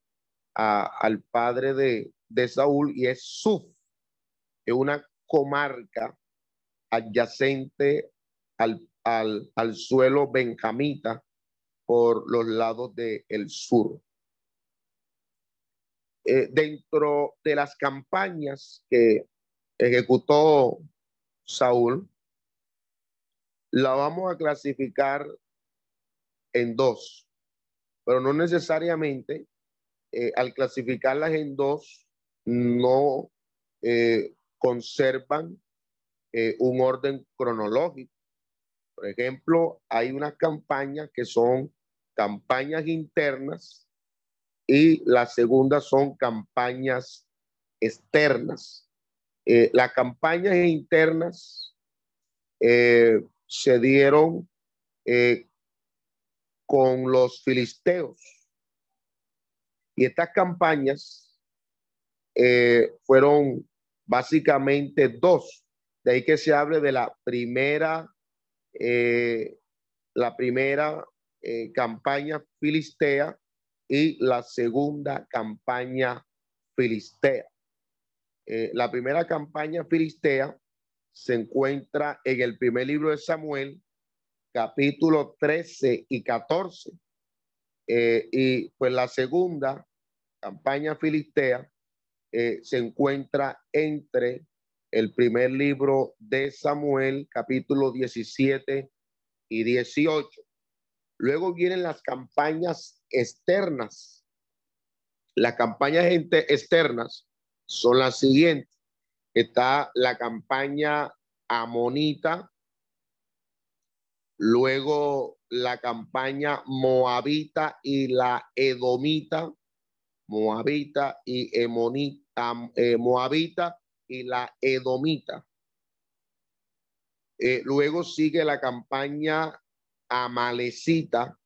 al padre de, de Saúl y es Suf, es una comarca adyacente al, al, al suelo benjamita por los lados del el sur. Eh, dentro de las campañas que ejecutó Saúl, la vamos a clasificar en dos, pero no necesariamente eh, al clasificarlas en dos, no eh, conservan un orden cronológico. Por ejemplo, hay unas campañas que son campañas internas y la segunda son campañas externas. Eh, las campañas internas eh, se dieron eh, con los filisteos. Y estas campañas fueron básicamente dos. De ahí que se hable de la primera, la primera campaña filistea y la segunda campaña filistea. Eh, la primera campaña filistea se encuentra en el primer libro de Samuel, capítulo 13 y 14. Eh, y pues la segunda campaña filistea se encuentra entre el primer libro de Samuel, capítulo 17 y 18. Luego vienen las campañas externas. Las campañas externas son las siguientes. Está la campaña amonita, luego la campaña moabita y la edomita, moabita y emonita, eh, moabita y la edomita. Eh, luego sigue la campaña Amalecita.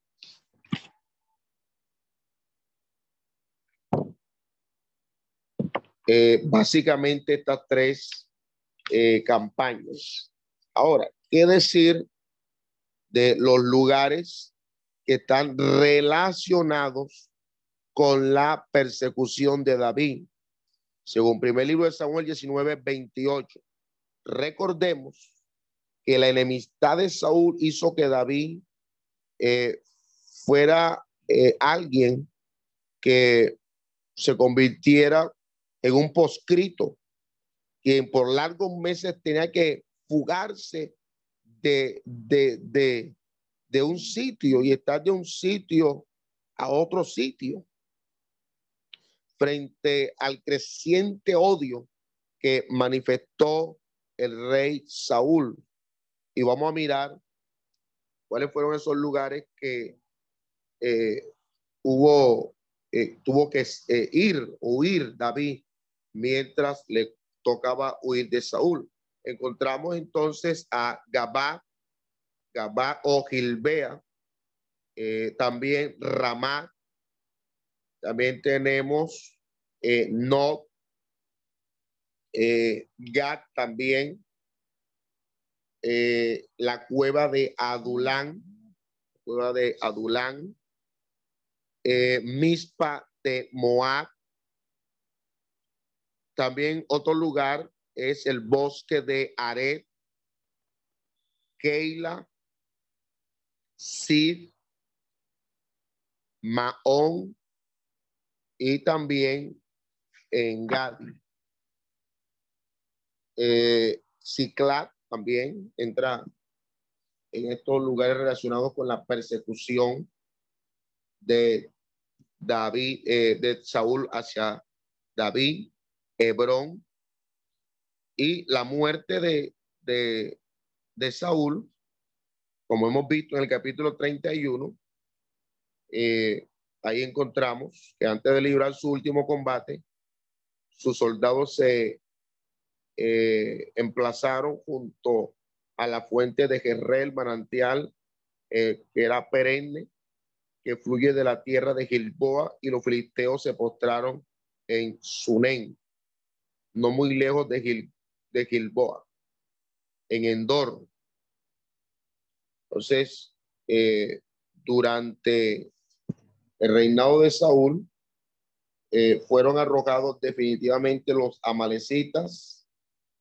Eh, básicamente estas tres eh, campañas. Ahora, ¿qué decir de los lugares que están relacionados con la persecución de David? Según primer libro de Samuel 19, 28. Recordemos que la enemistad de Saúl hizo que David eh, fuera alguien que se convirtiera en un poscrito, quien por largos meses tenía que fugarse de, de, de, de un sitio y estar de un sitio a otro sitio frente al creciente odio que manifestó el rey Saúl. Y vamos a mirar cuáles fueron esos lugares que eh, hubo, eh, tuvo que eh, ir, huir David mientras le tocaba huir de Saúl. Encontramos entonces a Gabá, Gabá o Gilbea, también Ramá, también tenemos No, Gad también, eh, la cueva de Adulán, cueva de Adulán, eh, Mispa de Moab. También otro lugar es el bosque de Aret, Keila, Sid, Maón y también en Gadi. Eh, Ciclac también entra en estos lugares relacionados con la persecución de David, eh, de Saúl hacia David, Hebrón y la muerte de, de, de Saúl, como hemos visto en el capítulo 31, eh, ahí encontramos que antes de librar su último combate, sus soldados se eh, emplazaron junto a la fuente de Jerrel, manantial, eh, que era perenne, que fluye de la tierra de Gilboa, y los filisteos se postraron en Sunén, no muy lejos de, Gil, de Gilboa, en Endor. Entonces, eh, durante el reinado de Saúl, eh, fueron arrojados definitivamente los amalecitas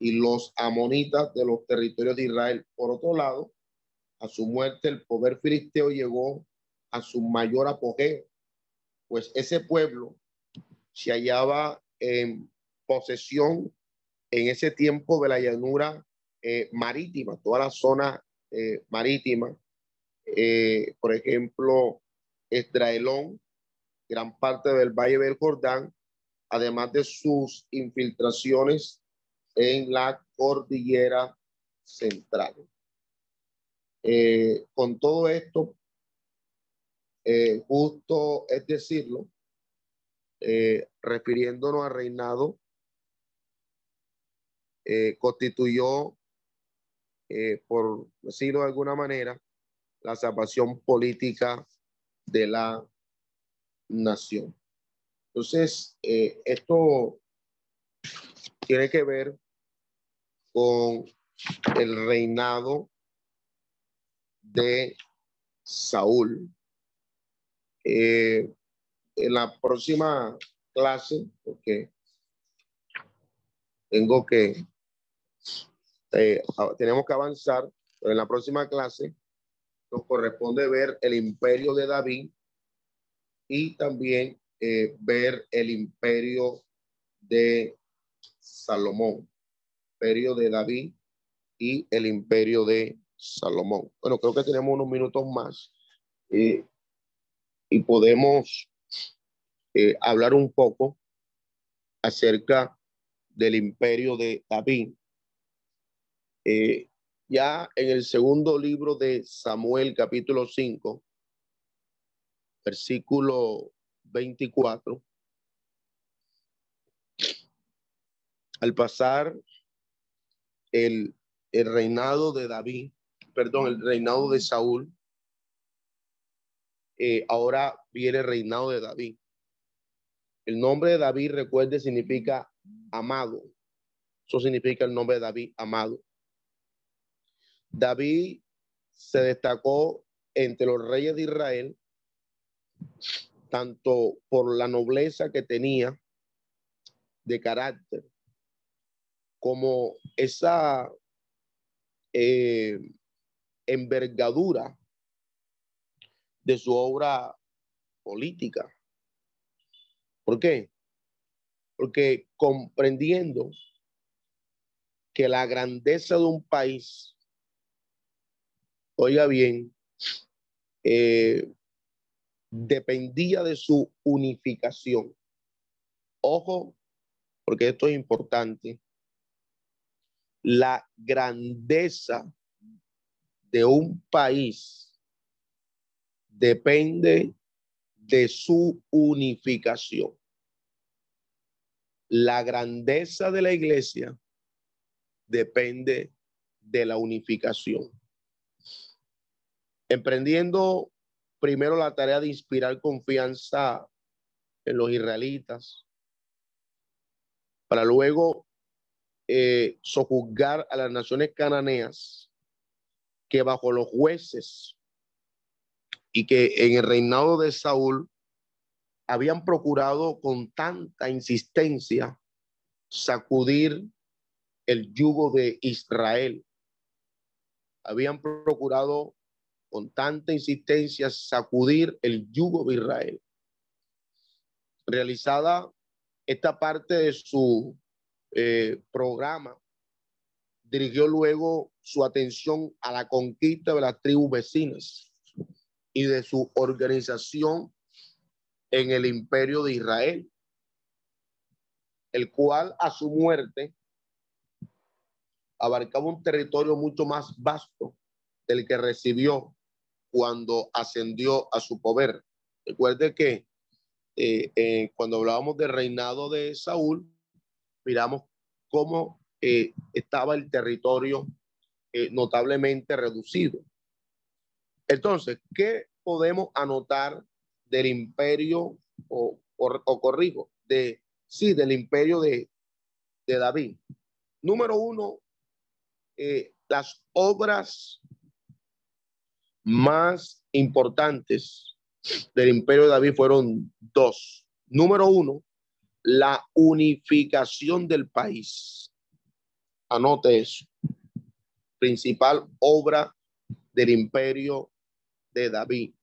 y los amonitas de los territorios de Israel. Por otro lado, a su muerte el poder filisteo llegó a su mayor apogeo, pues ese pueblo se hallaba en posesión en ese tiempo de la llanura eh, marítima, toda la zona eh, marítima, por ejemplo, Esdraelón, gran parte del Valle del Jordán, además de sus infiltraciones en la cordillera central. Eh, con todo esto, eh, justo es decirlo, eh, refiriéndonos al reinado, constituyó, por decirlo de alguna manera, la salvación política de la nación. Entonces, eh, esto tiene que ver con el reinado de Saúl. Eh, en la próxima clase, porque tengo que, eh, tenemos que avanzar, pero en la próxima clase nos corresponde ver el imperio de David y también eh, ver el imperio de Salomón, imperio de David y el imperio de Salomón. Bueno, creo que tenemos unos minutos más eh, y podemos hablar un poco acerca del imperio de David. Ya en el segundo libro de Samuel, capítulo 5, versículo 24. Al pasar el, el reinado de David, perdón, el reinado de Saúl, eh, ahora viene el reinado de David. El nombre de David, recuerde, significa amado. Eso significa el nombre de David, amado. David se destacó entre los reyes de Israel tanto por la nobleza que tenía de carácter, como esa eh, envergadura de su obra política. ¿Por qué? Porque comprendiendo que la grandeza de un país, oiga bien, eh, dependía de su unificación. Ojo, porque esto es importante. La grandeza de un país depende de su unificación. La grandeza de la iglesia depende de la unificación. Emprendiendo primero la tarea de inspirar confianza en los israelitas, para luego eh, sojuzgar a las naciones cananeas que bajo los jueces y que en el reinado de Saúl habían procurado con tanta insistencia sacudir el yugo de Israel. Habían procurado con tanta insistencia sacudir el yugo de Israel. Realizada esta parte de su eh, programa, dirigió luego su atención a la conquista de las tribus vecinas y de su organización en el imperio de Israel, el cual a su muerte abarcaba un territorio mucho más vasto del que recibió cuando ascendió a su poder. Recuerde que eh, eh, cuando hablábamos del reinado de Saúl, miramos cómo eh, estaba el territorio notablemente reducido. Entonces, ¿qué podemos anotar del imperio o, o, corrijo, de, sí, del imperio de, de David? Número uno, las obras más importantes del imperio de David fueron dos. Número uno, la unificación del país. Anote eso. Principal obra del imperio de David.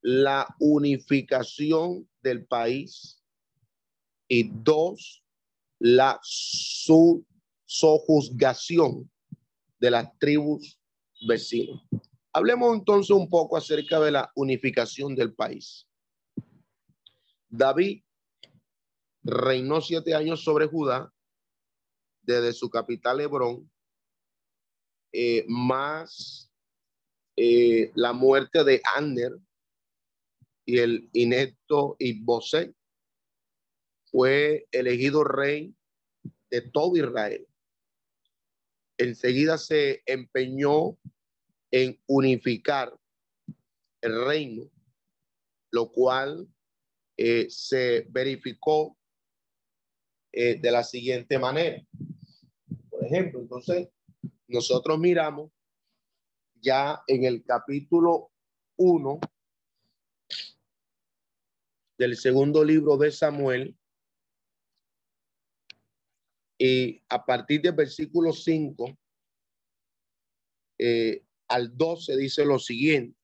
La unificación del país. Y dos, la su, sojuzgación de las tribus vecinas. Hablemos entonces un poco acerca de la unificación del país. David reinó siete años sobre Judá desde su capital Hebrón, eh, más eh, la muerte de Ander y el inepto Ibosé, fue elegido rey de todo Israel. Enseguida se empeñó en unificar el reino, lo cual eh, se verificó eh, de la siguiente manera. Por ejemplo, entonces, nosotros miramos ya en el capítulo 1 del segundo libro de Samuel, y a partir del versículo 5, eh, al 12 dice lo siguiente.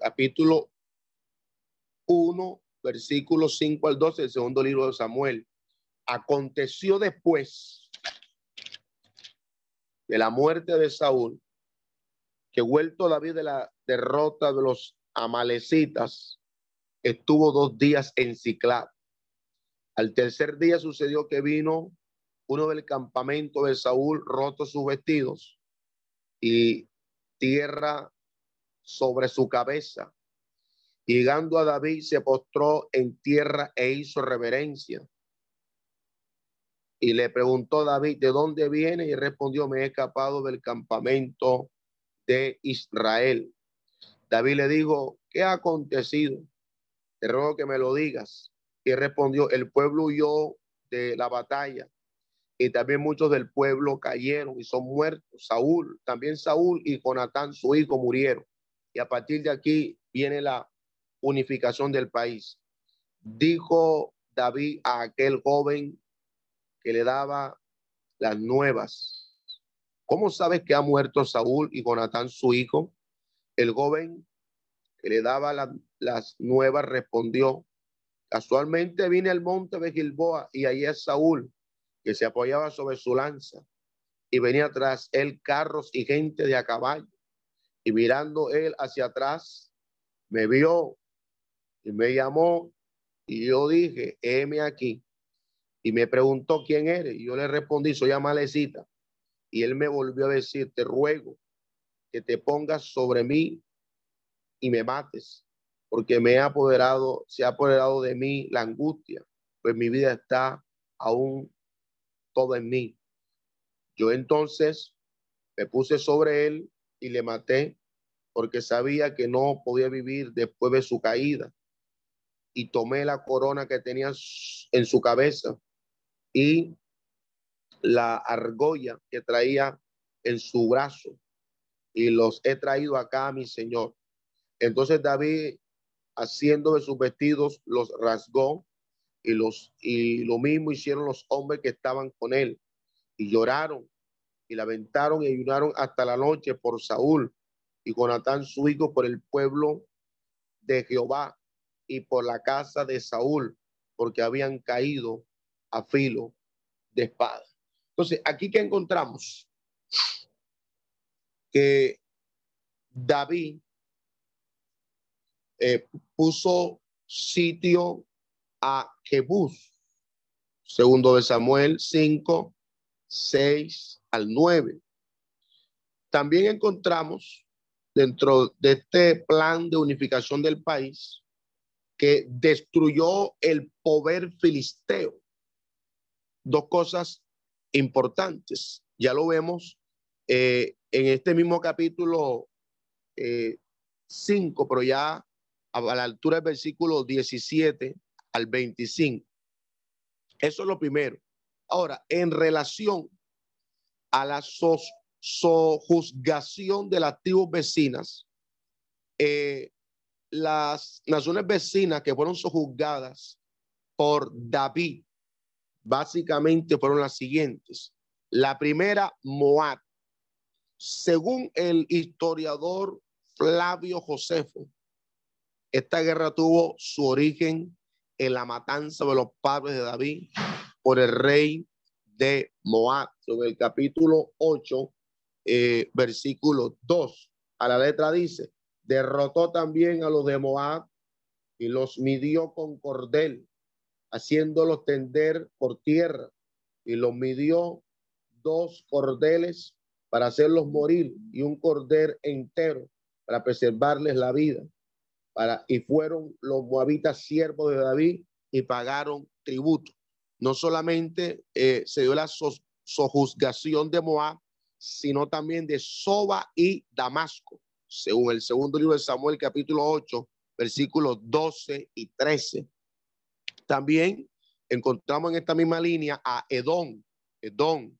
Capítulo 1, versículo 5 al 12 del segundo libro de Samuel. Aconteció después de la muerte de Saúl, que vuelto David de la derrota de los amalecitas, estuvo dos días en Ciclab. Al tercer día sucedió que vino uno del campamento de Saúl, roto sus vestidos y tierra sobre su cabeza. Llegando a David, se postró en tierra e hizo reverencia. Y le preguntó David, ¿de dónde viene? Y respondió, me he escapado del campamento de Israel. David le dijo, ¿qué ha acontecido? Te ruego que me lo digas. Y respondió, el pueblo huyó de la batalla y también muchos del pueblo cayeron y son muertos. Saúl, también Saúl y Jonatán, su hijo, murieron. Y a partir de aquí viene la unificación del país. Dijo David a aquel joven que le daba las nuevas. ¿Cómo sabes que ha muerto Saúl y Jonatán, su hijo? El joven que le daba las nuevas respondió, casualmente vine al monte de Gilboa y ahí es Saúl que se apoyaba sobre su lanza y venía tras él carros y gente de a caballo. Y mirando él hacia atrás, me vio y me llamó y yo dije, heme aquí. Y me preguntó quién eres. Y yo le respondí, soy Amalecita. Y él me volvió a decir, te ruego que te pongas sobre mí y me mates, porque me ha apoderado, se ha apoderado de mí la angustia, pues mi vida está aún todo en mí. Yo entonces me puse sobre él y le maté porque sabía que no podía vivir después de su caída. Y tomé la corona que tenía en su cabeza y la argolla que traía en su brazo y los he traído acá a mi señor. Entonces David, haciendo de sus vestidos, los rasgó y, los, y lo mismo hicieron los hombres que estaban con él y lloraron y lamentaron y ayunaron hasta la noche por Saúl y Jonatán su hijo por el pueblo de Jehová y por la casa de Saúl, porque habían caído a filo de espada. Entonces, aquí que encontramos que David eh, puso sitio a Jebús, segundo de Samuel 5, 6 al 9. También encontramos dentro de este plan de unificación del país que destruyó el poder filisteo. Dos cosas importantes. Ya lo vemos eh, en este mismo capítulo 5, eh, pero ya a la altura del versículo 17 al 25. Eso es lo primero. Ahora, en relación a la sojuzgación de las tribus vecinas, eh, las naciones vecinas que fueron sojuzgadas por David, básicamente fueron las siguientes. La primera, Moab. Según el historiador Flavio Josefo, esta guerra tuvo su origen en la matanza de los padres de David por el rey de Moab. Sobre el capítulo 8, eh, versículo 2, a la letra dice, derrotó también a los de Moab y los midió con cordel, haciéndolos tender por tierra, y los midió dos cordeles para hacerlos morir y un cordel entero para preservarles la vida. Para, y fueron los moabitas siervos de David y pagaron tributo. No solamente eh, se dio la sojuzgación de Moab, sino también de Soba y Damasco, según el segundo libro de Samuel, capítulo 8, versículos 12 y 13. También encontramos en esta misma línea a Edom. Edom.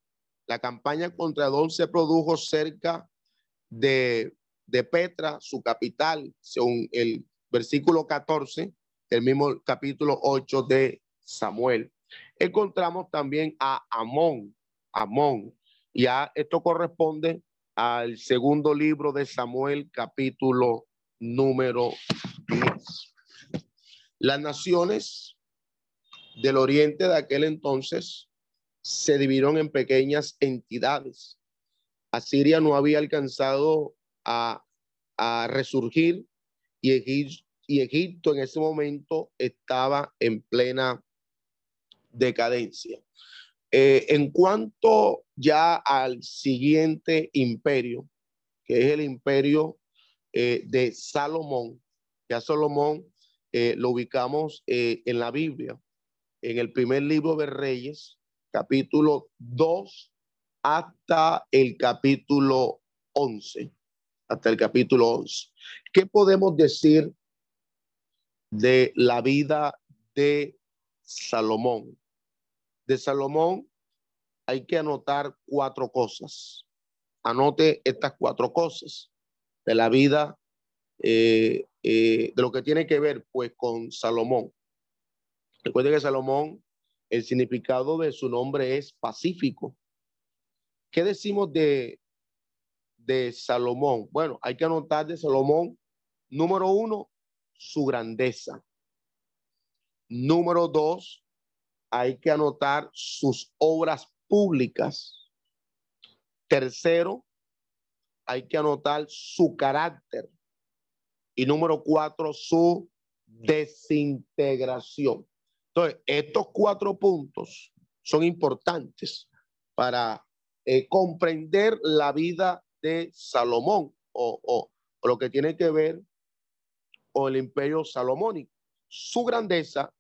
La campaña contra Edom se produjo cerca de, de Petra, su capital, según el versículo 14, el mismo capítulo 8 de Samuel. Encontramos también a Amón. Amón. Ya esto corresponde al segundo libro de Samuel, capítulo número 10. Las naciones del oriente de aquel entonces se dividieron en pequeñas entidades. Asiria no había alcanzado a, resurgir y Egipto, en ese momento estaba en plena decadencia. Eh, en cuanto ya al siguiente imperio, que es el imperio eh, de Salomón, ya Salomón eh, lo ubicamos en la Biblia en el primer libro de Reyes, capítulo 2 hasta el capítulo 11, hasta el capítulo 11. ¿Qué podemos decir de la vida de Salomón? De Salomón hay que anotar cuatro cosas. Anote estas cuatro cosas de la vida, eh, eh, de lo que tiene que ver pues con Salomón. Recuerde que Salomón, el significado de su nombre es pacífico. ¿Qué decimos de, de Salomón? Bueno, hay que anotar de Salomón, número uno, su grandeza. Número dos, hay que anotar sus obras públicas. Tercero, hay que anotar su carácter. Y número cuatro, su desintegración. Entonces, estos cuatro puntos son importantes para eh, comprender la vida de Salomón o, lo que tiene que ver con el imperio salomónico. Su grandeza,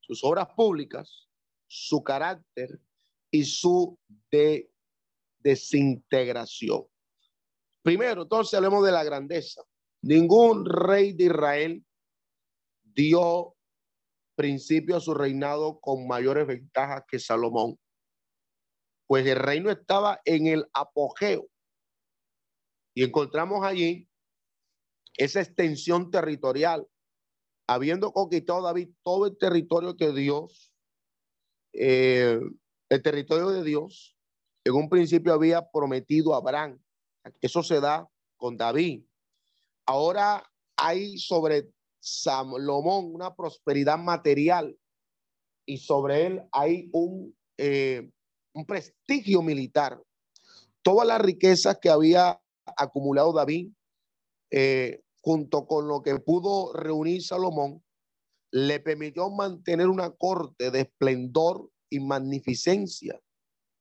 sus obras públicas, su carácter y su desintegración. Primero, entonces hablemos de la grandeza. Ningún rey de Israel dio principio a su reinado con mayores ventajas que Salomón, pues el reino estaba en el apogeo. Y encontramos allí esa extensión territorial, habiendo conquistado David todo el territorio que Dios, eh, el territorio de Dios, en un principio había prometido a Abraham. Eso se da con David. Ahora hay sobre Salomón una prosperidad material y sobre él hay un, eh, un prestigio militar. Todas las riquezas que había acumulado David, eh, junto con lo que pudo reunir Salomón, le permitió mantener una corte de esplendor y magnificencia.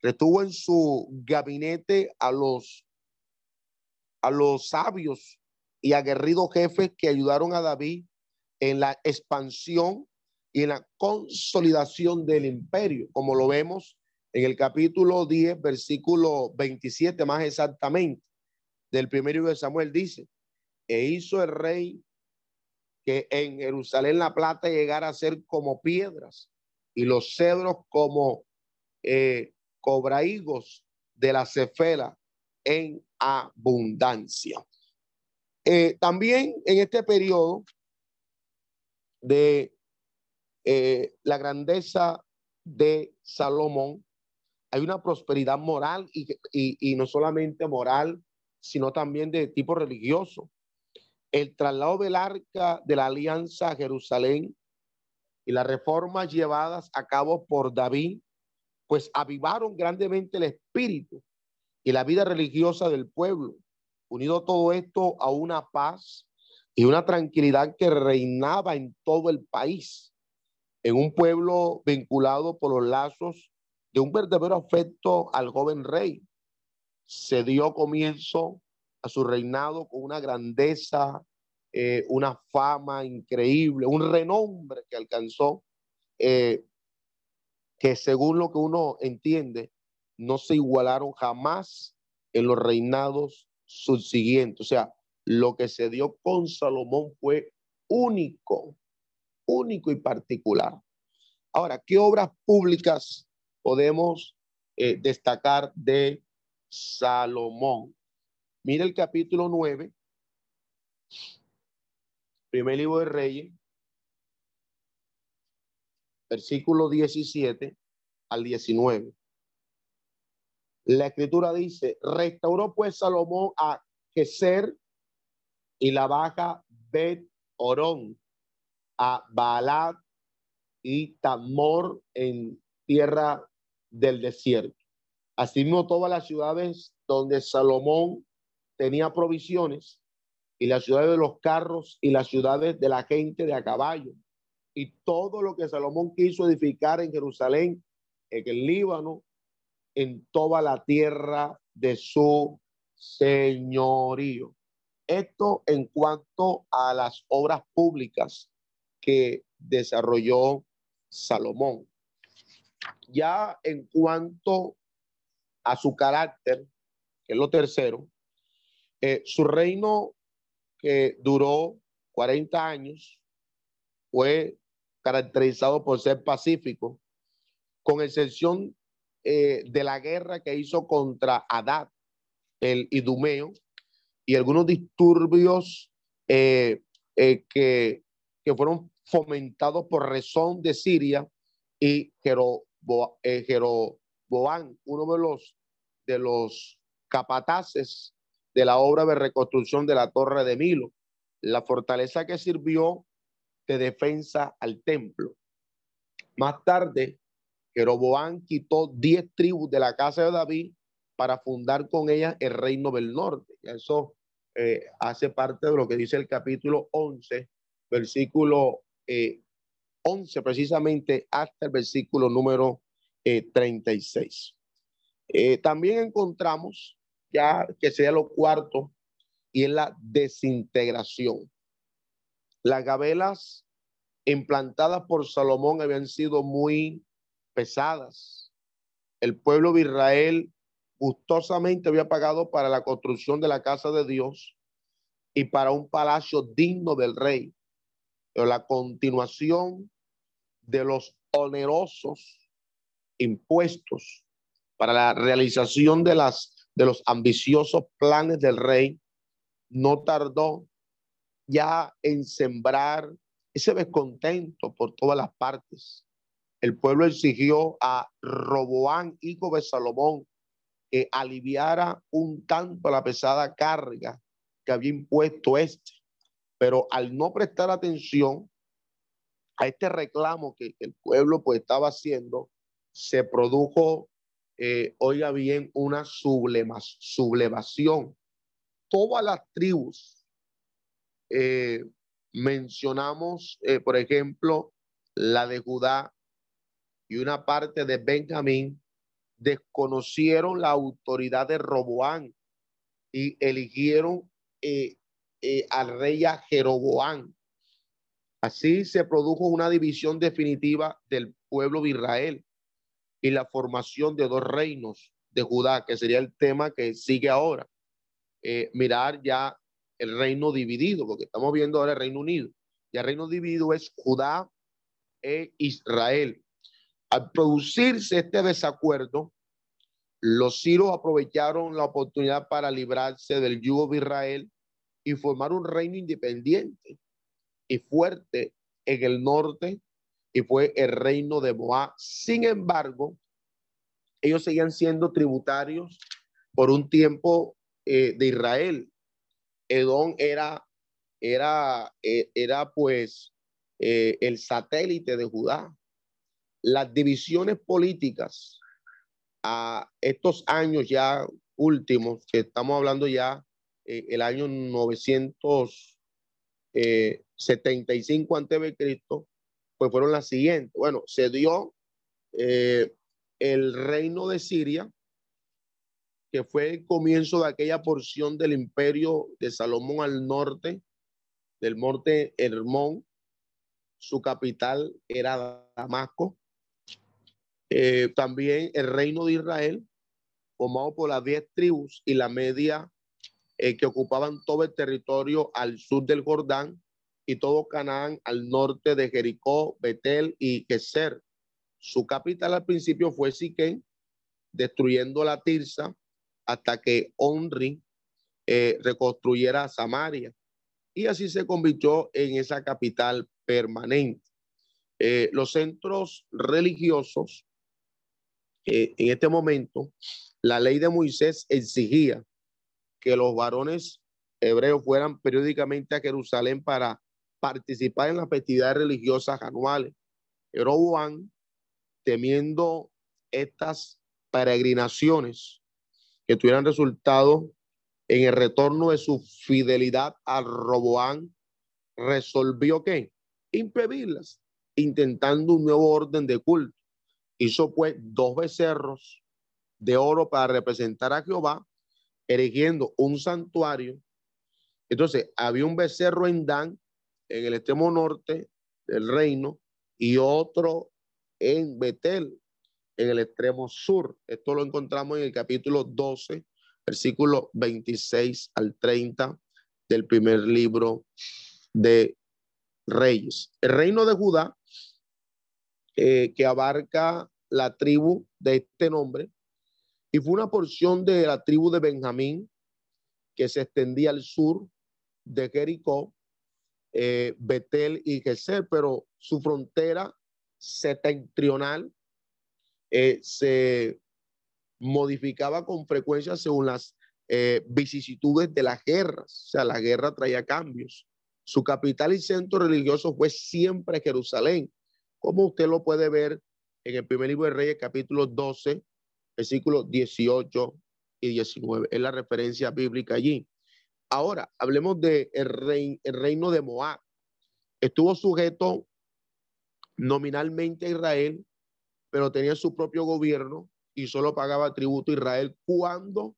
Retuvo en su gabinete a los, a los sabios y aguerridos jefes que ayudaron a David en la expansión y en la consolidación del imperio, como lo vemos en el capítulo 10, versículo 27 más exactamente, del primer libro de Samuel, dice, e hizo el rey que en Jerusalén la plata llegara a ser como piedras y los cedros como eh, cobraigos de la cefela en abundancia. Eh, también en este periodo de eh, la grandeza de Salomón, hay una prosperidad moral y, y, no solamente moral, sino también de tipo religioso. El traslado del arca de la alianza a Jerusalén y las reformas llevadas a cabo por David, pues avivaron grandemente el espíritu y la vida religiosa del pueblo, unido todo esto a una paz y una tranquilidad que reinaba en todo el país, en un pueblo vinculado por los lazos de un verdadero afecto al joven rey. Se dio comienzo a su reinado con una grandeza, eh, una fama increíble, un renombre que alcanzó, eh, que según lo que uno entiende, no se igualaron jamás en los reinados subsiguientes. O sea, lo que se dio con Salomón fue único, único y particular. Ahora, ¿qué obras públicas podemos eh, destacar de Salomón? Mira el capítulo 9, primer libro de Reyes, versículo 17 al 19. La escritura dice, restauró pues Salomón a Geser y la baja Bet Orón a Baalat y Tamor en tierra del desierto. Asimismo, todas las ciudades donde Salomón tenía provisiones y las ciudades de los carros y las ciudades de la gente de a caballo y todo lo que Salomón quiso edificar en Jerusalén, en el Líbano, en toda la tierra de su señorío. Esto en cuanto a las obras públicas que desarrolló Salomón. Ya en cuanto a su carácter, que es lo tercero, eh, su reino que duró 40 años fue caracterizado por ser pacífico, con excepción eh, de la guerra que hizo contra Adad, el idumeo, y algunos disturbios eh, que, que, fueron fomentados por razón de Siria y Jeroboam, Jeroboam, uno de los, de los capataces de la obra de reconstrucción de la Torre de Milo, la fortaleza que sirvió de defensa al templo. Más tarde, Jeroboam quitó diez tribus de la casa de David para fundar con ellas el reino del norte. Eso eh, hace parte de lo que dice el capítulo 11, versículo 11 eh, precisamente hasta el versículo número 36. Eh, también encontramos ya que sea lo cuarto y es la desintegración. Las gabelas implantadas por Salomón habían sido muy pesadas. El pueblo de Israel gustosamente había pagado para la construcción de la casa de Dios y para un palacio digno del rey. Pero la continuación de los onerosos impuestos para la realización de, las, de los ambiciosos planes del rey no tardó ya en sembrar ese descontento por todas las partes. El pueblo exigió a Roboán, hijo de Salomón, que aliviara un tanto la pesada carga que había impuesto este. Pero al no prestar atención a este reclamo que, el pueblo pues estaba haciendo, se produjo, eh, oiga bien, una sublevación. Todas las tribus, eh, mencionamos, eh, por ejemplo, la de Judá y una parte de Benjamín, desconocieron la autoridad de Roboán y eligieron al rey a Jeroboán Así se produjo una división definitiva del pueblo de Israel y la formación de dos reinos de Judá, que sería el tema que sigue ahora. Eh, mirar ya el reino dividido, porque estamos viendo ahora el Reino Unido. Y el reino dividido es Judá e Israel. Al producirse este desacuerdo, los siros aprovecharon la oportunidad para librarse del yugo de Israel y formar un reino independiente y fuerte en el norte y fue el reino de Moab. Sin embargo, ellos seguían siendo tributarios por un tiempo eh, de Israel. Edom era, era, eh, era pues eh, el satélite de Judá. Las divisiones políticas a estos años ya últimos, que estamos hablando ya el año 900, 75 antes de Cristo, pues fueron las siguientes. Bueno, se dio eh, el reino de Siria, que fue el comienzo de aquella porción del imperio de Salomón al norte, del monte Hermón. Su capital era Damasco. Eh, también el reino de Israel, formado por las diez tribus y la media eh, que ocupaban todo el territorio al sur del Jordán, y todo Canaán al norte de Jericó, Betel y Geser. Su capital al principio fue Siquén, destruyendo la Tirsa hasta que Onri eh, reconstruyera Samaria. Y así se convirtió en esa capital permanente. Eh, los centros religiosos, eh, en este momento, la ley de Moisés exigía que los varones hebreos fueran periódicamente a Jerusalén para participar en las festividades religiosas anuales. Jeroboam, temiendo estas peregrinaciones que tuvieran resultado en el retorno de su fidelidad a Roboán, resolvió que impedirlas, intentando un nuevo orden de culto. Hizo pues dos becerros de oro para representar a Jehová, erigiendo un santuario. Entonces, había un becerro en Dan en el extremo norte del reino y otro en Betel, en el extremo sur. Esto lo encontramos en el capítulo 12, versículo 26 al 30 del primer libro de Reyes. El reino de Judá, eh, que abarca la tribu de este nombre, y fue una porción de la tribu de Benjamín que se extendía al sur de Jericó eh, Betel y Geser, pero su frontera septentrional eh, se modificaba con frecuencia según las eh, vicisitudes de las guerras. O sea, la guerra traía cambios. Su capital y centro religioso fue siempre Jerusalén, como usted lo puede ver en el primer libro de Reyes, capítulo 12, versículos 18 y 19. Es la referencia bíblica allí. Ahora, hablemos del de el reino de Moab. Estuvo sujeto nominalmente a Israel, pero tenía su propio gobierno y solo pagaba tributo a Israel cuando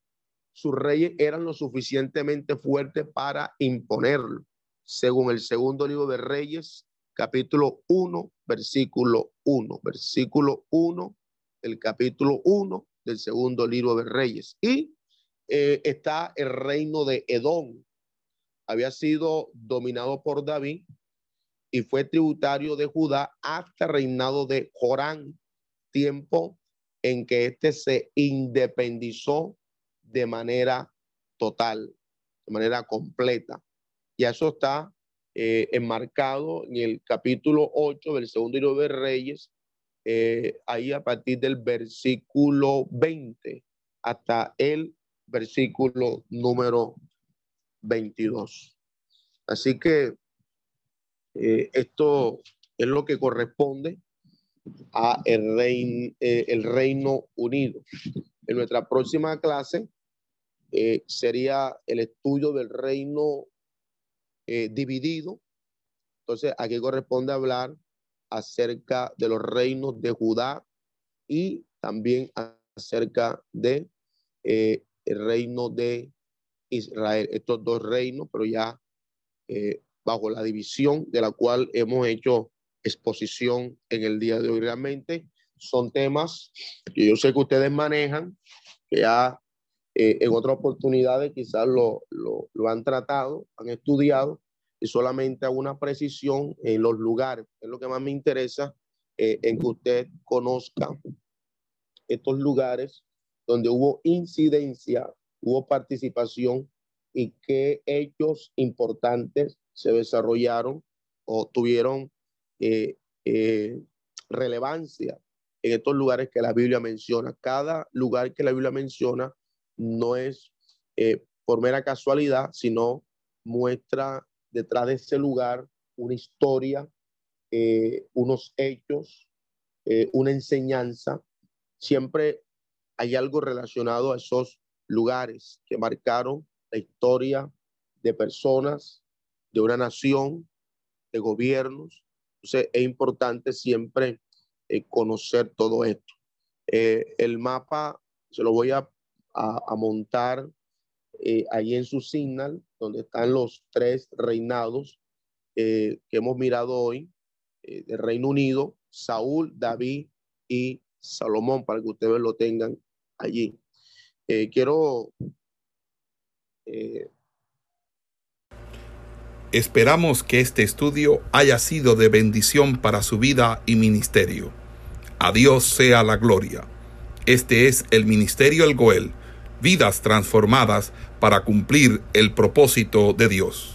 sus reyes eran lo suficientemente fuertes para imponerlo, según el segundo libro de Reyes, capítulo 1, versículo 1, versículo 1, el capítulo 1 del segundo libro de Reyes. Y eh, está el reino de Edom. Había sido dominado por David y fue tributario de Judá hasta el reinado de Jorán, tiempo en que éste se independizó de manera total, de manera completa. Y eso está eh, enmarcado en el capítulo 8 del segundo libro de Reyes, eh, ahí a partir del versículo 20 hasta el versículo número 22. Así que eh, esto es lo que corresponde a el, eh, el Reino Unido. En nuestra próxima clase eh, sería el estudio del reino dividido. Entonces, aquí corresponde hablar acerca de los reinos de Judá y también acerca de el reino de Israel. Estos dos reinos, pero ya bajo la división de la cual hemos hecho exposición en el día de hoy. Realmente son temas que yo sé que ustedes manejan, que ya eh, en otras oportunidades quizás lo, lo, lo, han tratado, han estudiado, y solamente una precisión en los lugares. Es lo que más me interesa eh, en que usted conozca estos lugares donde hubo incidencia, hubo participación y qué hechos importantes se desarrollaron o tuvieron eh, eh, relevancia en estos lugares que la Biblia menciona. Cada lugar que la Biblia menciona no es eh, por mera casualidad, sino muestra detrás de ese lugar una historia, unos hechos, una enseñanza. Siempre hay algo relacionado a esos lugares que marcaron la historia de personas, de una nación, de gobiernos. Entonces es importante siempre eh, conocer todo esto. Eh, el mapa se lo voy a, a, montar eh, ahí en su signal, donde están los tres reinados que hemos mirado hoy, del Reino Unido, Saúl, David y Salomón, para que ustedes lo tengan allí. quiero Esperamos que este estudio haya sido de bendición para su vida y ministerio. A Dios sea la gloria. Este es el Ministerio El Goel, vidas transformadas para cumplir el propósito de Dios.